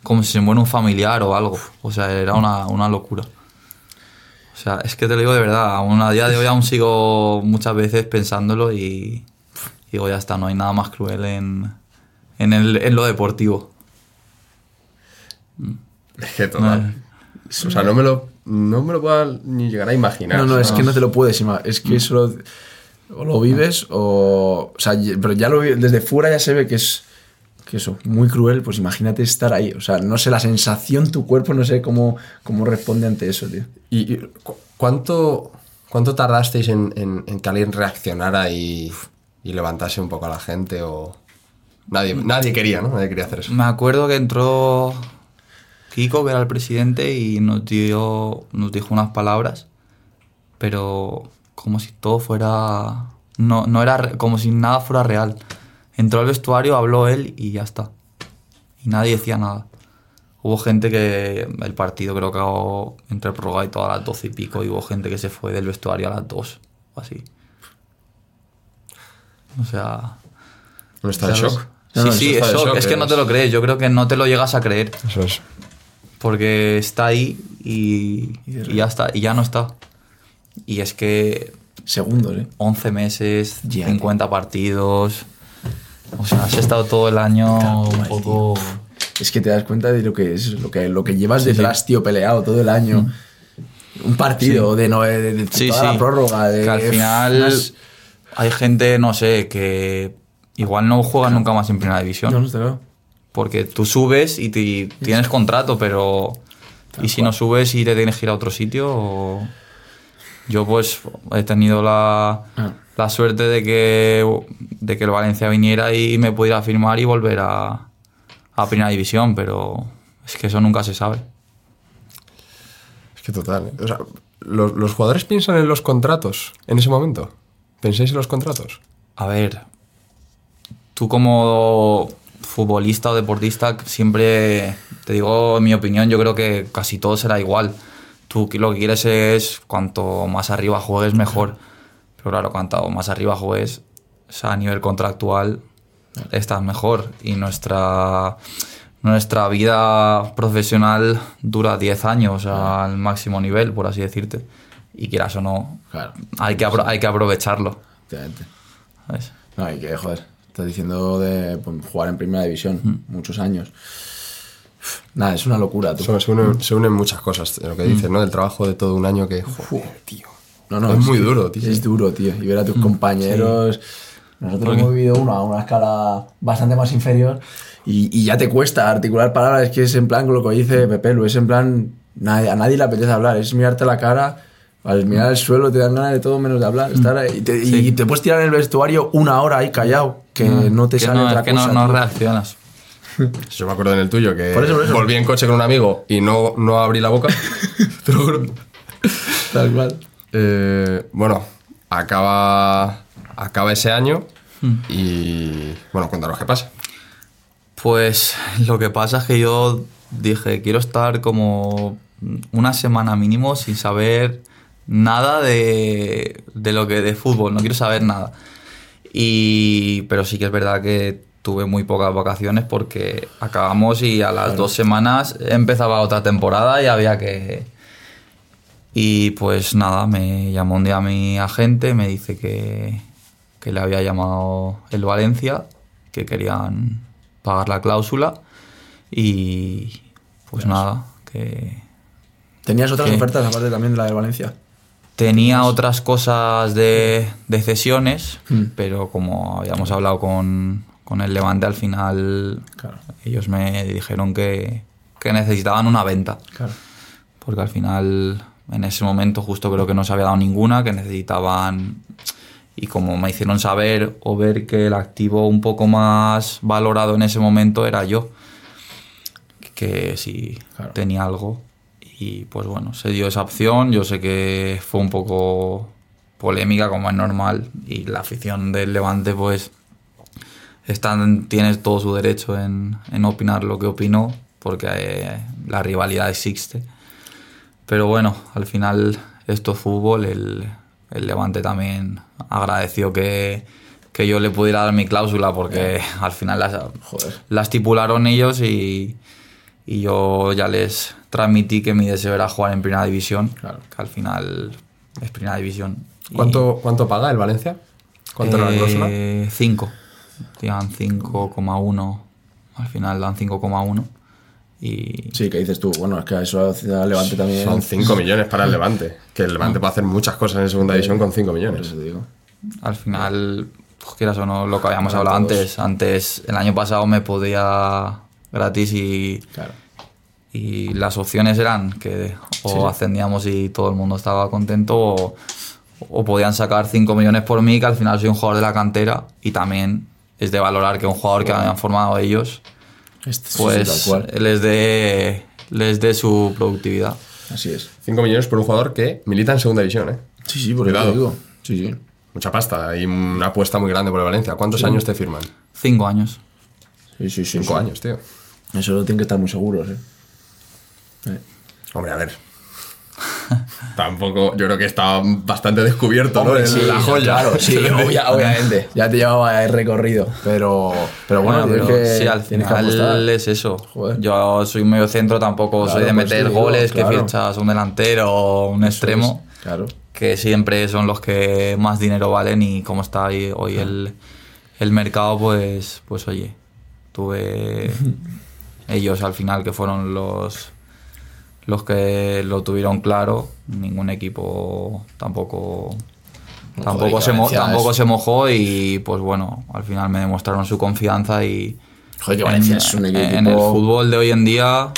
como si se muere un familiar o algo o sea era una, una locura o sea es que te lo digo de verdad aún a día de hoy aún sigo muchas veces pensándolo y digo ya está no hay nada más cruel en en, el, en lo deportivo Es que total. O sea, no me lo, no me lo puedo ni llegar a imaginar. No, no, es que no te lo puedes imaginar. Es que eso lo, o lo vives o. O sea, pero ya lo desde fuera ya se ve que es. Que eso, muy cruel, pues imagínate estar ahí. O sea, no sé, la sensación, tu cuerpo, no sé cómo, cómo responde ante eso, tío. ¿Y y cu- cuánto, cuánto tardasteis en, en- en que alguien reaccionara y, y levantase un poco a la gente? O... Nadie, nadie quería, ¿no? Nadie quería hacer eso. Me acuerdo que entró Kiko, que era el presidente, y nos, dio, nos dijo unas palabras, pero como si todo fuera... No, no era como si nada fuera real. Entró al vestuario, habló él y ya está. Y nadie decía nada. Hubo gente que el partido creo que acabó entre prórroga y todo a las doce y pico, y hubo gente que se fue del vestuario a las dos o así. O sea... ¿No está shock? Sí, No, sí, esto está es de shock. Es que no te lo crees. Yo creo que no te lo llegas a creer. Eso es. Porque está ahí y, y ya está. Y ya no está. Y es que... Segundos, ¿eh? 11 meses, 50 partidos... O sea, has estado todo el año un poco... Es que te das cuenta de lo que es, lo que, lo que llevas Sí, detrás, sí. tío, peleado todo el año. Un partido Sí. de, no, de, de Sí, toda sí. la prórroga. De, que al final unas- hay gente, no sé, que igual no juega nunca más en primera división. No, no, está claro. Porque tú subes y te- tienes contrato, pero... ¿Y si no subes y te tienes que ir a otro sitio? o- Yo pues he tenido la, Ah. la suerte de que, de que el Valencia viniera y me pudiera firmar y volver a, a primera división, pero es que eso nunca se sabe. Es que total. ¿eh? O sea, ¿los, los jugadores piensan en los contratos en ese momento? ¿Pensáis en los contratos? A ver, tú como futbolista o deportista siempre, te digo mi opinión, yo creo que casi todo será igual. Tú lo que quieres es cuanto más arriba juegues mejor. Pero claro, cuanto más arriba juegues, o sea, a nivel contractual estás mejor. Y nuestra, nuestra vida profesional dura 10 años al máximo nivel, por así decirte. Y quieras o no, Claro. hay, que hay que aprovecharlo. No, hay que, joder, estás diciendo de pues, jugar en primera división muchos años. Nada, es una locura. Tú. Se, unen, se unen muchas cosas, de lo que dices, ¿no? Del trabajo de todo un año que, joder, tío. No, no, es muy que- duro, tío. Es duro, tío. Y ver a tus compañeros. Nosotros Porque- hemos vivido uno a una escala bastante más inferior y, y ya te cuesta articular palabras. Es que es en plan lo que dice Pepe Lu, es en plan. nadie- a nadie le apetece hablar, es mirarte la cara. Al mirar el suelo te dan ganas de todo menos de hablar. Estar ahí, y, te, y Sí. te puedes tirar en el vestuario una hora ahí callado, que no te que sale no, otra es que no- cosa. no tío. reaccionas. Yo me acuerdo en el tuyo que Por eso, por eso. volví en coche con un amigo y no, no abrí la boca. Te lo juro. Tal cual. Eh, bueno, acaba, acaba ese año Hmm. y. Bueno, cuéntanos qué pasa. Pues lo que pasa es que yo dije, quiero estar como una semana mínimo sin saber nada de, de lo que de fútbol, no quiero saber nada. Y, pero sí que es verdad que tuve muy pocas vacaciones porque acabamos y a las dos semanas empezaba otra temporada y había que... Y pues nada, me llamó un día mi agente, me dice que, que le había llamado el Valencia, que querían pagar la cláusula y pues nada, que ¿Tenías otras ofertas aparte también de la de Valencia? tenía otras cosas de, de cesiones, Mm. pero como habíamos hablado con, con el Levante al final, Claro. ellos me dijeron que, que necesitaban una venta. Claro. porque al final en ese momento justo creo que no se había dado ninguna, que necesitaban y como me hicieron saber o ver que el activo un poco más valorado en ese momento era yo, que sí Claro. tenía algo y pues bueno, se dio esa opción, yo sé que fue un poco polémica como es normal y la afición del Levante pues están, tiene todo su derecho en, en opinar lo que opinó, porque eh, la rivalidad existe. Pero bueno, al final esto es fútbol, el, el Levante también agradeció que, que yo le pudiera dar mi cláusula porque al final la, la estipularon ellos y, y yo ya les transmití que mi deseo era jugar en primera división, que al final es primera división. Y, ¿Cuánto, ¿Cuánto paga el Valencia? ¿Cuánto era la cláusula? eh, 5. Dan 5,1. Al final dan 5,1. Y Sí, que dices tú, bueno, es que eso al Levante también. Son 5 millones para el Levante. Que el Levante puede hacer muchas cosas en segunda división con 5 Por millones. eso digo. al final, pues, quieras o no, lo que habíamos Para hablado todos. antes. Antes, el año pasado me podía gratis y, Claro. y las opciones eran que o ascendíamos y todo el mundo estaba contento o, o podían sacar 5 millones por mí, que al final soy un jugador de la cantera y también es de valorar que un jugador que habían formado ellos, Este, sí, sí, pues tal cual. les dé les dé su productividad. Así es. 5 millones por un jugador que milita en segunda división, ¿eh? Sí, sí, por eso digo. Sí, sí. Mucha pasta y una apuesta muy grande por el Valencia. ¿Cuántos años te firman? Cinco años. Sí, sí, sí. 5 sí. años, tío. Eso lo tienen que estar muy seguros, ¿eh? Eh. Hombre, a ver. Tampoco, yo creo que está bastante descubierto, ¿no? Hombre, En sí, la joya. Claro, sí, obvia- obviamente. Ya te llevaba el recorrido. Pero, pero bueno, Bueno, tienes pero que, sí, al que final es eso. Joder. Yo soy medio centro, tampoco Claro, soy de pues meter goles, claro. que fichas un delantero o un extremo, Claro. que siempre son los que más dinero valen y como está ahí hoy el, el mercado, pues, pues oye, tuve ellos al final que fueron los los que lo tuvieron claro, ningún equipo tampoco tampoco Joder, se tampoco es- se mojó y pues bueno, al final me demostraron su confianza y Joder, que Valencia es un equipo. en el fútbol de hoy en día,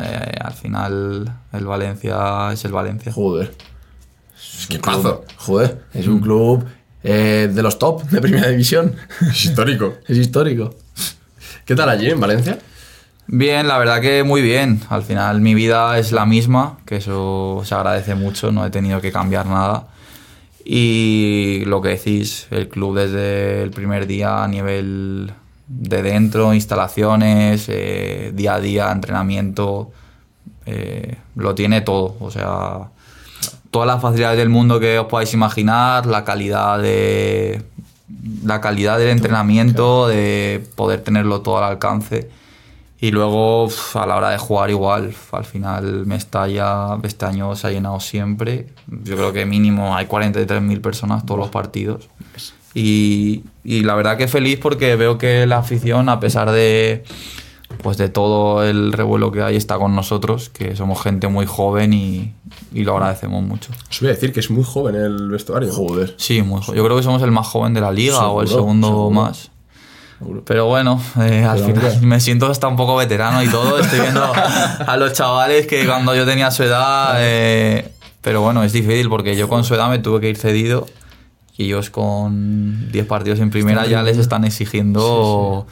eh, al final el Valencia es el Valencia. Joder. Qué pazo. Joder, es un club eh, de los top de primera división. Es histórico. Es histórico. ¿Qué tal allí en Valencia? Bien, la verdad que muy bien. Al final mi vida es la misma, que eso se agradece mucho, no he tenido que cambiar nada. Y lo que decís, el club desde el primer día a nivel de dentro, instalaciones, eh, día a día, entrenamiento, eh, lo tiene todo. O sea, todas las facilidades del mundo que os podáis imaginar, la calidad de la calidad del entrenamiento, de poder tenerlo todo al alcance. Y luego a la hora de jugar igual, al final Mestalla este año se ha llenado siempre. Yo creo que mínimo hay 43.000 personas todos los partidos. Y, y la verdad que feliz porque veo que la afición, a pesar de, pues de todo el revuelo que hay, está con nosotros, que somos gente muy joven y, y lo agradecemos mucho. Os voy a decir que es muy joven el vestuario. Joder. Sí, muy yo creo que somos el más joven de la liga o el segundo seguro. más. Pero bueno, eh, al final me siento hasta un poco veterano y todo. Estoy viendo a los chavales que cuando yo tenía su edad. eh, pero bueno, es difícil porque yo con su edad me tuve que ir cedido y ellos con 10 partidos en primera ya les están exigiendo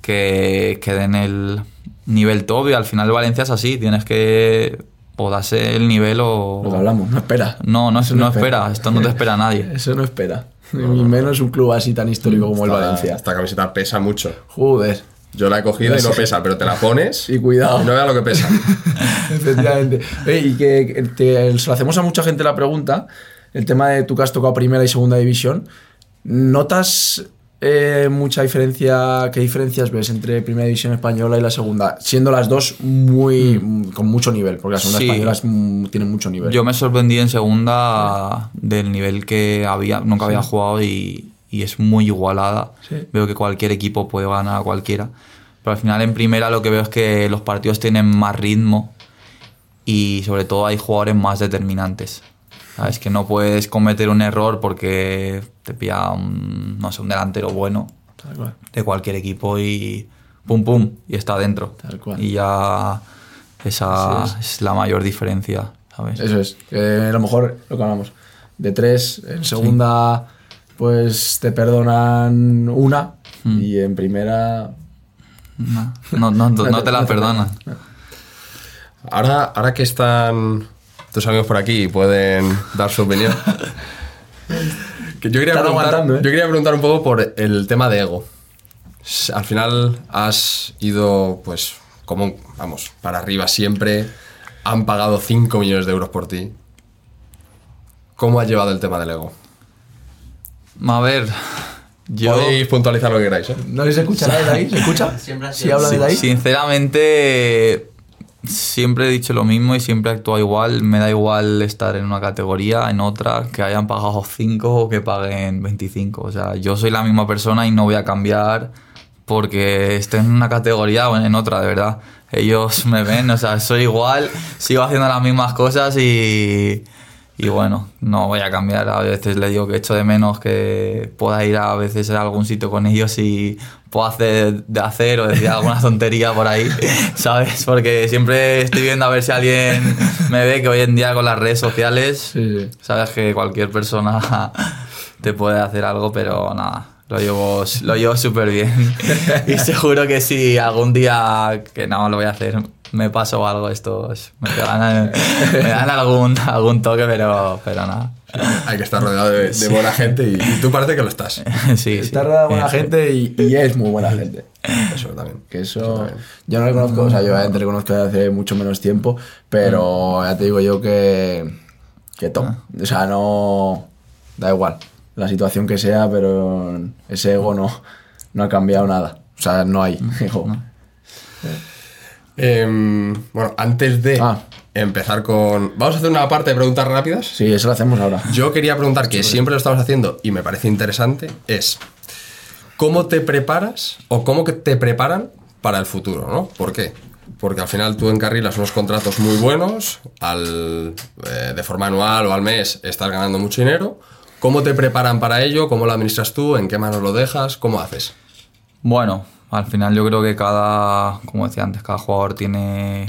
que, que den el nivel top y al final Valencia es así. Tienes que o el nivel o. Lo que hablamos, no espera. No, no, no espera. Esto no te espera nadie. Eso no espera. Ni menos un club así tan histórico como el Valencia. Esta camiseta pesa mucho. Joder. Yo la he cogido y no pesa, pero te la pones Y cuidado. y no veas lo que pesa. Efectivamente. Oye, y que que te- se lo hacemos a mucha gente la pregunta, el tema de tú que has tocado primera y segunda división, ¿notas eh, mucha diferencia, qué diferencias ves entre primera división española y la segunda? Siendo las dos muy, con mucho nivel, porque la segunda Sí. española es, mm, tiene mucho nivel. Yo me sorprendí en segunda del nivel que había, nunca había jugado y, y es muy igualada. Veo que cualquier equipo puede ganar a cualquiera. Pero al final en primera lo que veo es que los partidos tienen más ritmo y sobre todo hay jugadores más determinantes. ¿Sabes? Que no puedes cometer un error porque te pilla un, no sé, un delantero bueno Tal cual. de cualquier equipo y pum pum y está dentro. Tal cual. Y ya esa es. la mayor diferencia, ¿sabes? Eso es, a lo mejor lo que hablamos, de tres, en segunda pues te perdonan una Hmm. y en primera... No, no, no, no te la perdonan. Ahora, ahora que están tus amigos por aquí y pueden dar su opinión. que yo, quería Están preguntar, aguantando, ¿eh? yo quería preguntar un poco por el tema de ego. Al final has ido, pues, como, vamos, para arriba siempre. Han pagado 5 millones de euros por ti. ¿cómo has llevado el tema del ego? A ver, yo... Podéis puntualizar lo que queráis, ¿eh? ¿No se escucha nada de ahí? ¿Se escucha? Siempre habla así. de ahí. Sinceramente, siempre he dicho lo mismo y siempre he igual. Me da igual estar en una categoría, en otra, que hayan pagado 5 o que paguen 25. O sea, yo soy la misma persona y no voy a cambiar porque esté en una categoría o en otra, de verdad. Ellos me ven, o sea, soy igual, sigo haciendo las mismas cosas y, y bueno, no voy a cambiar. A veces le digo que echo de menos que pueda ir a veces a algún sitio con ellos y puedo hacer de hacer o decir alguna tontería por ahí, ¿sabes? Porque siempre estoy viendo a ver si alguien me ve que hoy en día con las redes sociales, Sí, sí. sabes que cualquier persona te puede hacer algo, pero nada. Lo llevo, lo llevo súper bien. Y seguro que si algún día, que no lo voy a hacer, me paso algo, estos me dan, me dan algún, algún toque, pero, pero nada. Hay que estar rodeado de, de buena gente y, y tú parece que lo estás. Sí, sí. Está rodeado de buena gente y, y es muy buena gente. Eso también. Que eso. Yo no le conozco, o sea, yo obviamente le conozco desde hace mucho menos tiempo, pero ya te digo yo que. que top. O sea, no. Da igual la situación que sea, pero ese ego no, no ha cambiado nada. O sea, no hay ego. Em, bueno, antes de Ah. empezar con... Vamos a hacer una parte de preguntas rápidas. Sí, eso lo hacemos ahora. Yo quería preguntar, que siempre lo estamos haciendo y me parece interesante, es ¿cómo te preparas o cómo que te preparan para el futuro, ¿no? ¿Por qué? Porque al final tú encarrilas unos contratos muy buenos, al, eh, de forma anual o al mes estás ganando mucho dinero. ¿Cómo te preparan para ello? ¿Cómo lo administras tú? ¿En qué manos lo dejas? ¿Cómo haces? Bueno, al final yo creo que cada, como decía antes, cada jugador tiene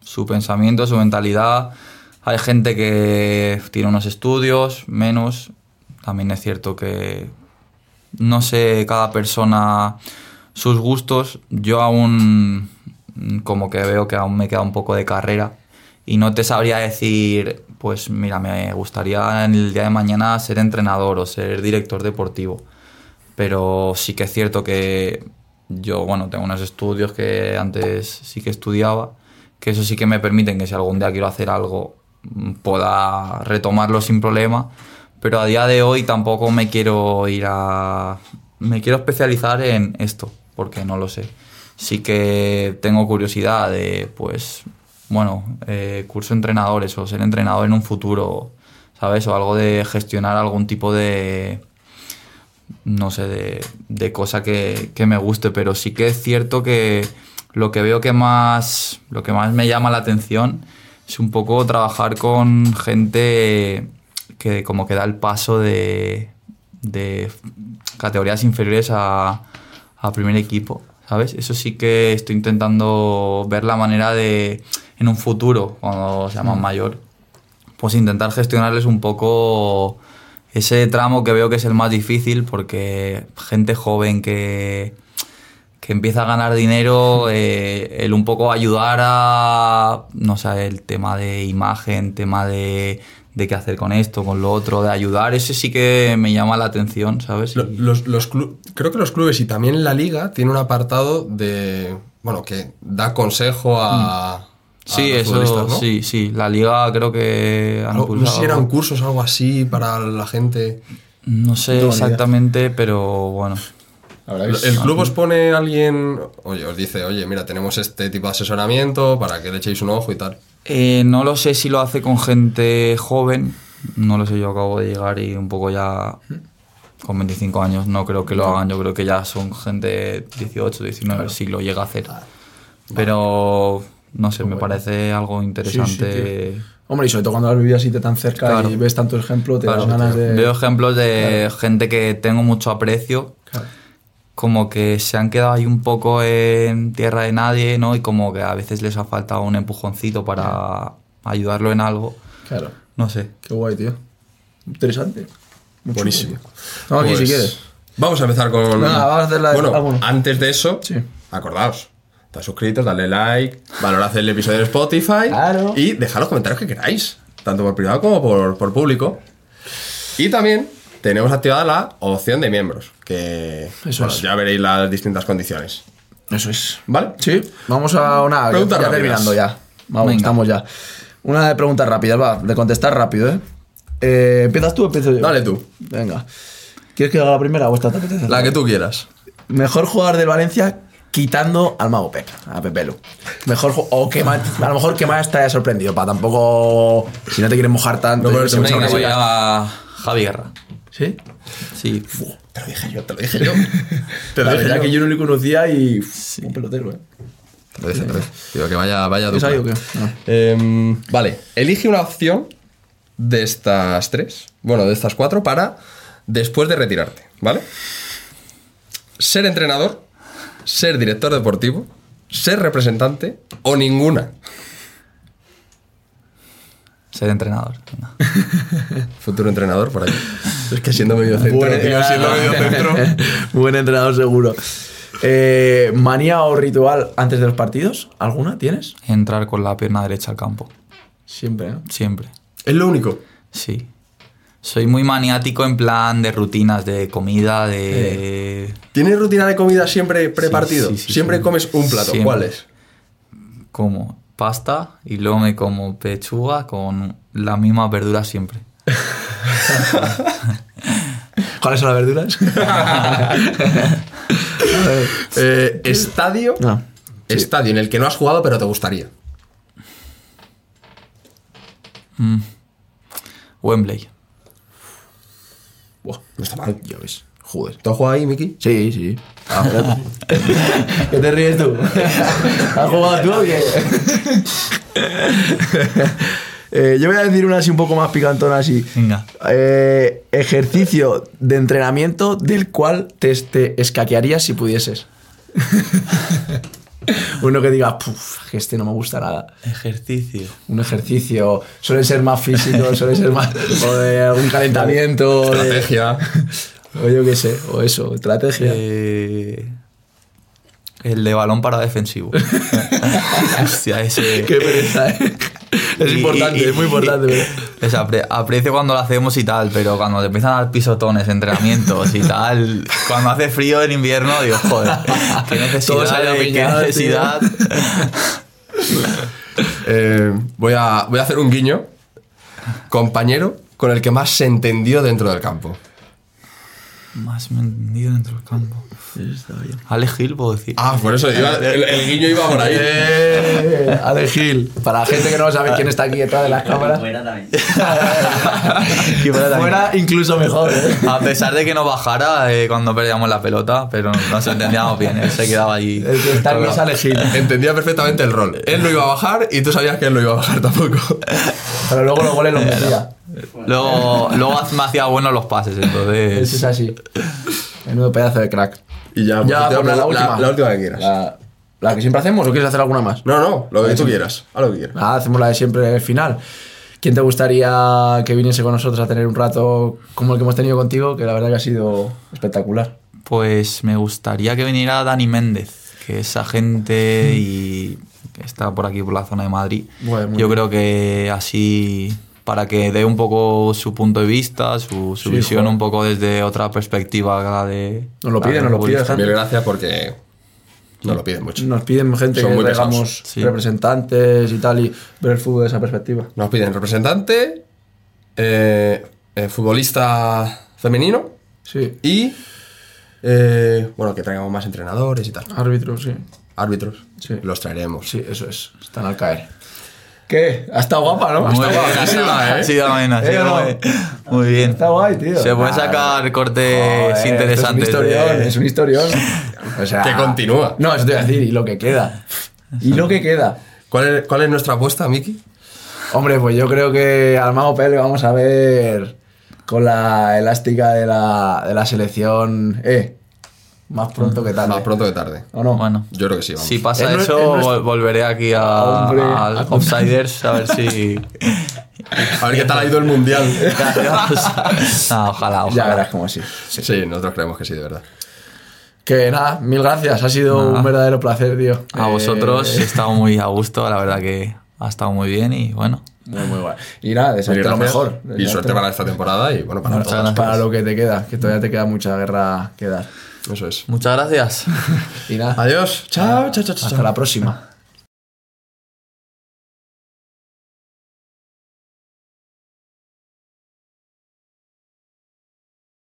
su pensamiento, su mentalidad. Hay gente que tiene unos estudios, menos. También es cierto que no sé cada persona sus gustos. Yo aún como que veo que aún me queda un poco de carrera y no te sabría decir, pues mira, me gustaría el día de mañana ser entrenador o ser director deportivo. Pero sí que es cierto que yo, bueno, tengo unos estudios que antes sí que estudiaba, que eso sí que me permiten que si algún día quiero hacer algo mm, pueda retomarlo sin problema, pero a día de hoy tampoco me quiero ir a... Me quiero especializar en esto, porque no lo sé. Sí que tengo curiosidad de, pues, bueno, eh, curso entrenadores o ser entrenador en un futuro, ¿sabes? O algo de gestionar algún tipo de, no sé, de, de cosa que, que me guste, pero sí que es cierto que lo que veo que más, lo que más me llama la atención es un poco trabajar con gente que como que da el paso de, de categorías inferiores a, a primer equipo, ¿sabes? Eso sí que estoy intentando ver la manera de, en un futuro, cuando sea más mayor, pues intentar gestionarles un poco ese tramo que veo que es el más difícil porque gente joven que, que empieza a ganar dinero, eh, el un poco ayudar a, no sé, el tema de imagen, tema de, de qué hacer con esto, con lo otro, de ayudar, ese sí que me llama la atención, ¿sabes? Y- Los, los creo que los clubes y también la liga tiene un apartado de... Bueno, que da consejo a... a Sí, los eso, sí, sí. La liga creo que han No, no sé si eran cursos o algo así para la gente. No sé No exactamente, pero bueno. El club os pone a alguien, oye, os dice, oye, mira, tenemos este tipo de asesoramiento para que le echéis un ojo y tal. Eh, no lo sé si lo hace con gente joven. No lo sé, yo acabo de llegar y un poco ya con 25 años no creo que lo hagan. Yo creo que ya son gente de 18, 19 si lo llega a hacer. Pero no sé, me parece algo interesante. Hombre, y sobre todo cuando has vivido así de tan cerca Claro. y ves tanto ejemplo, te Claro, das ganas de. Veo ejemplos de gente que tengo mucho aprecio, como que se han quedado ahí un poco en tierra de nadie, ¿no? Y como que a veces les ha faltado un empujoncito para ayudarlo en algo. Claro. No sé. Qué guay, tío. Interesante. Muy Buenísimo. tío. Vamos aquí Pues, si quieres. Vamos a empezar con. Venga, vamos a hacer la- Bueno, ah, bueno. antes de eso, acordaos. Estad suscritos, dale like, valorad el episodio en Spotify y dejad los comentarios que queráis, tanto por privado como por, por público. Y también tenemos activada la opción de miembros, que Eso bueno, es. ya veréis las distintas condiciones. Eso es. ¿Vale? Sí, vamos a una. Preguntas ya rápidas. terminando ya. Vamos, Venga. estamos ya. Una de preguntas rápidas, va, de contestar rápido, ¿eh? Eh, ¿Empiezas tú o empiezo yo? Dale tú. Venga. ¿Quieres que haga la primera o esta te apetece? La que tú quieras. Mejor jugador del Valencia quitando al mago Pep, a Pepe Lu. Mejor o que más, a lo mejor que más te haya sorprendido, para tampoco si no te quieres mojar tanto. No mucha Venga, muchas voy a Javi Guerra. ¿Sí? Sí. Te lo dije yo, te lo dije yo. te lo dije yo. que yo no le conocía y un pelotero, ¿eh? Te lo dije. Digo que vaya, vaya ¿Es dupla. ahí o qué? No. Em, vale, elige una opción de estas tres, bueno, de estas cuatro, para después de retirarte, ¿vale? Ser entrenador, ser director deportivo, ser representante o ninguna. Ser entrenador. venga. Futuro entrenador por ahí. Es que siendo medio centro, Buen- tío, siendo medio centro. Buen entrenador seguro. Eh, ¿Manía o ritual antes de los partidos? ¿Alguna tienes? Entrar con la pierna derecha al campo. Siempre, ¿no? Siempre. Es lo único. Sí. Soy muy maniático en plan de rutinas, de comida, de... ¿Tienes rutina de comida siempre prepartido? sí, sí, siempre sí. comes un plato. Siempre. ¿Cuál es? como pasta y luego me como pechuga con las mismas verduras siempre. ¿Cuáles son las verduras? Eh, estadio. No. Estadio en el que no has jugado pero te gustaría. Wembley. Buah, no está mal. Ya ves. Joder. ¿Tú has jugado ahí, Miki? Sí, sí. Ah. ¿Qué te ríes tú? ¿Has jugado tú o qué? Eh, yo voy a decir una así un poco más picantona así. Venga. Eh, ejercicio de entrenamiento del cual te, te escaquearías si pudieses. Uno que diga, "Puf, que este no me gusta nada. Ejercicio. Un ejercicio suele ser más físico, suele ser más. o de algún calentamiento. de- Estrategia. o yo qué sé, o eso, estrategia. Eh, el de balón para defensivo. Hostia, ese... Qué pereza, ¿eh? Es Y- importante, y- es muy importante. apre- aprecio cuando lo hacemos y tal, pero cuando te empiezan a dar pisotones, entrenamientos y tal, cuando hace frío en invierno, digo, joder, qué de- necesidad. Eh, voy, a, voy a hacer un guiño. Compañero con el que más se entendió dentro del campo. Más vendido dentro del campo. Ale Gil, puedo decir. Ah, por eso iba- el, el guiño iba por ahí. Eh, Ale Gil. Para la gente que no sabe quién está aquí detrás de las cámaras. Fuera también. Fuera también. Fuera incluso mejor, ¿eh? A pesar de que no bajara eh, cuando perdíamos la pelota, pero nos entendíamos bien, él se quedaba allí. El que está aquí es. Ale Gil. Entendía perfectamente el rol. Él no iba a bajar y tú sabías que él no iba a bajar tampoco. Pero luego los goles los metía. Luego, luego me hacía buenos los pases, entonces. Eso es así. Menudo pedazo de crack. Y ya, pues, Ya, te pues la, la última. la- la última que quieras. La, la que siempre hacemos o quieres hacer alguna más? No, no, lo que tú quieras. A lo que quieras. Nada, hacemos la de siempre el final. ¿Quién te gustaría que viniese con nosotros a tener un rato como el que hemos tenido contigo? Que la verdad que ha sido espectacular. Pues me gustaría que viniera Dani Méndez, que es agente y que está por aquí, por la zona de Madrid. Bueno, Yo bien. creo que así, para que dé un poco su punto de vista, su, su Sí, visión joder. un poco desde otra perspectiva de... Nos lo la pide, de nos lo pide, futbolista. Mil gracias porque nos lo piden mucho. Nos piden gente Son que traigamos Sí. representantes y tal y ver el fútbol de esa perspectiva. Nos piden representante, eh, eh, futbolista femenino Sí. y, eh, bueno, que traigamos más entrenadores y tal. Árbitro, sí. Árbitros. Sí. Los traeremos. Sí, eso es. Están al caer. ¿Qué? Ha estado guapa, ¿no? Muy Está bien, guapa. sí, ¿eh? ha ¿Eh sido no? muy, bien. Está guay, tío. Se pueden Nah, sacar cortes Joder, interesantes. esto Es un historión, de- es un historión. O sea, Que continúa. No, eso te voy a decir, y lo que queda. Y lo que queda. ¿Cuál es, cuál es nuestra apuesta, Miki? Hombre, pues yo creo que al Mago Pele vamos a ver con la elástica de la, de la selección. Eh, más pronto que tarde. Más pronto que tarde. ¿O no? Bueno, Yo creo que sí, vamos. si pasa eso, nuestro- volveré aquí a, Hombre, al a- Offsiders a ver si. A ver qué tal ha ido el mundial. no, ojalá, ojalá. Ya verás como sí. Sí, nosotros creemos que sí, de verdad. Que nada, mil gracias. Ha sido Nada. un verdadero placer, tío. A Eh, vosotros he estado muy a gusto, la verdad que ha estado muy bien y bueno. Muy, muy guay. Y nada, desearte lo mejor. Y suerte para esta temporada y bueno, para para lo que te queda, que todavía te queda mucha guerra que dar. Eso es. Muchas gracias. Y nada, Adiós. Chao, chao, chao, chao. hasta la próxima.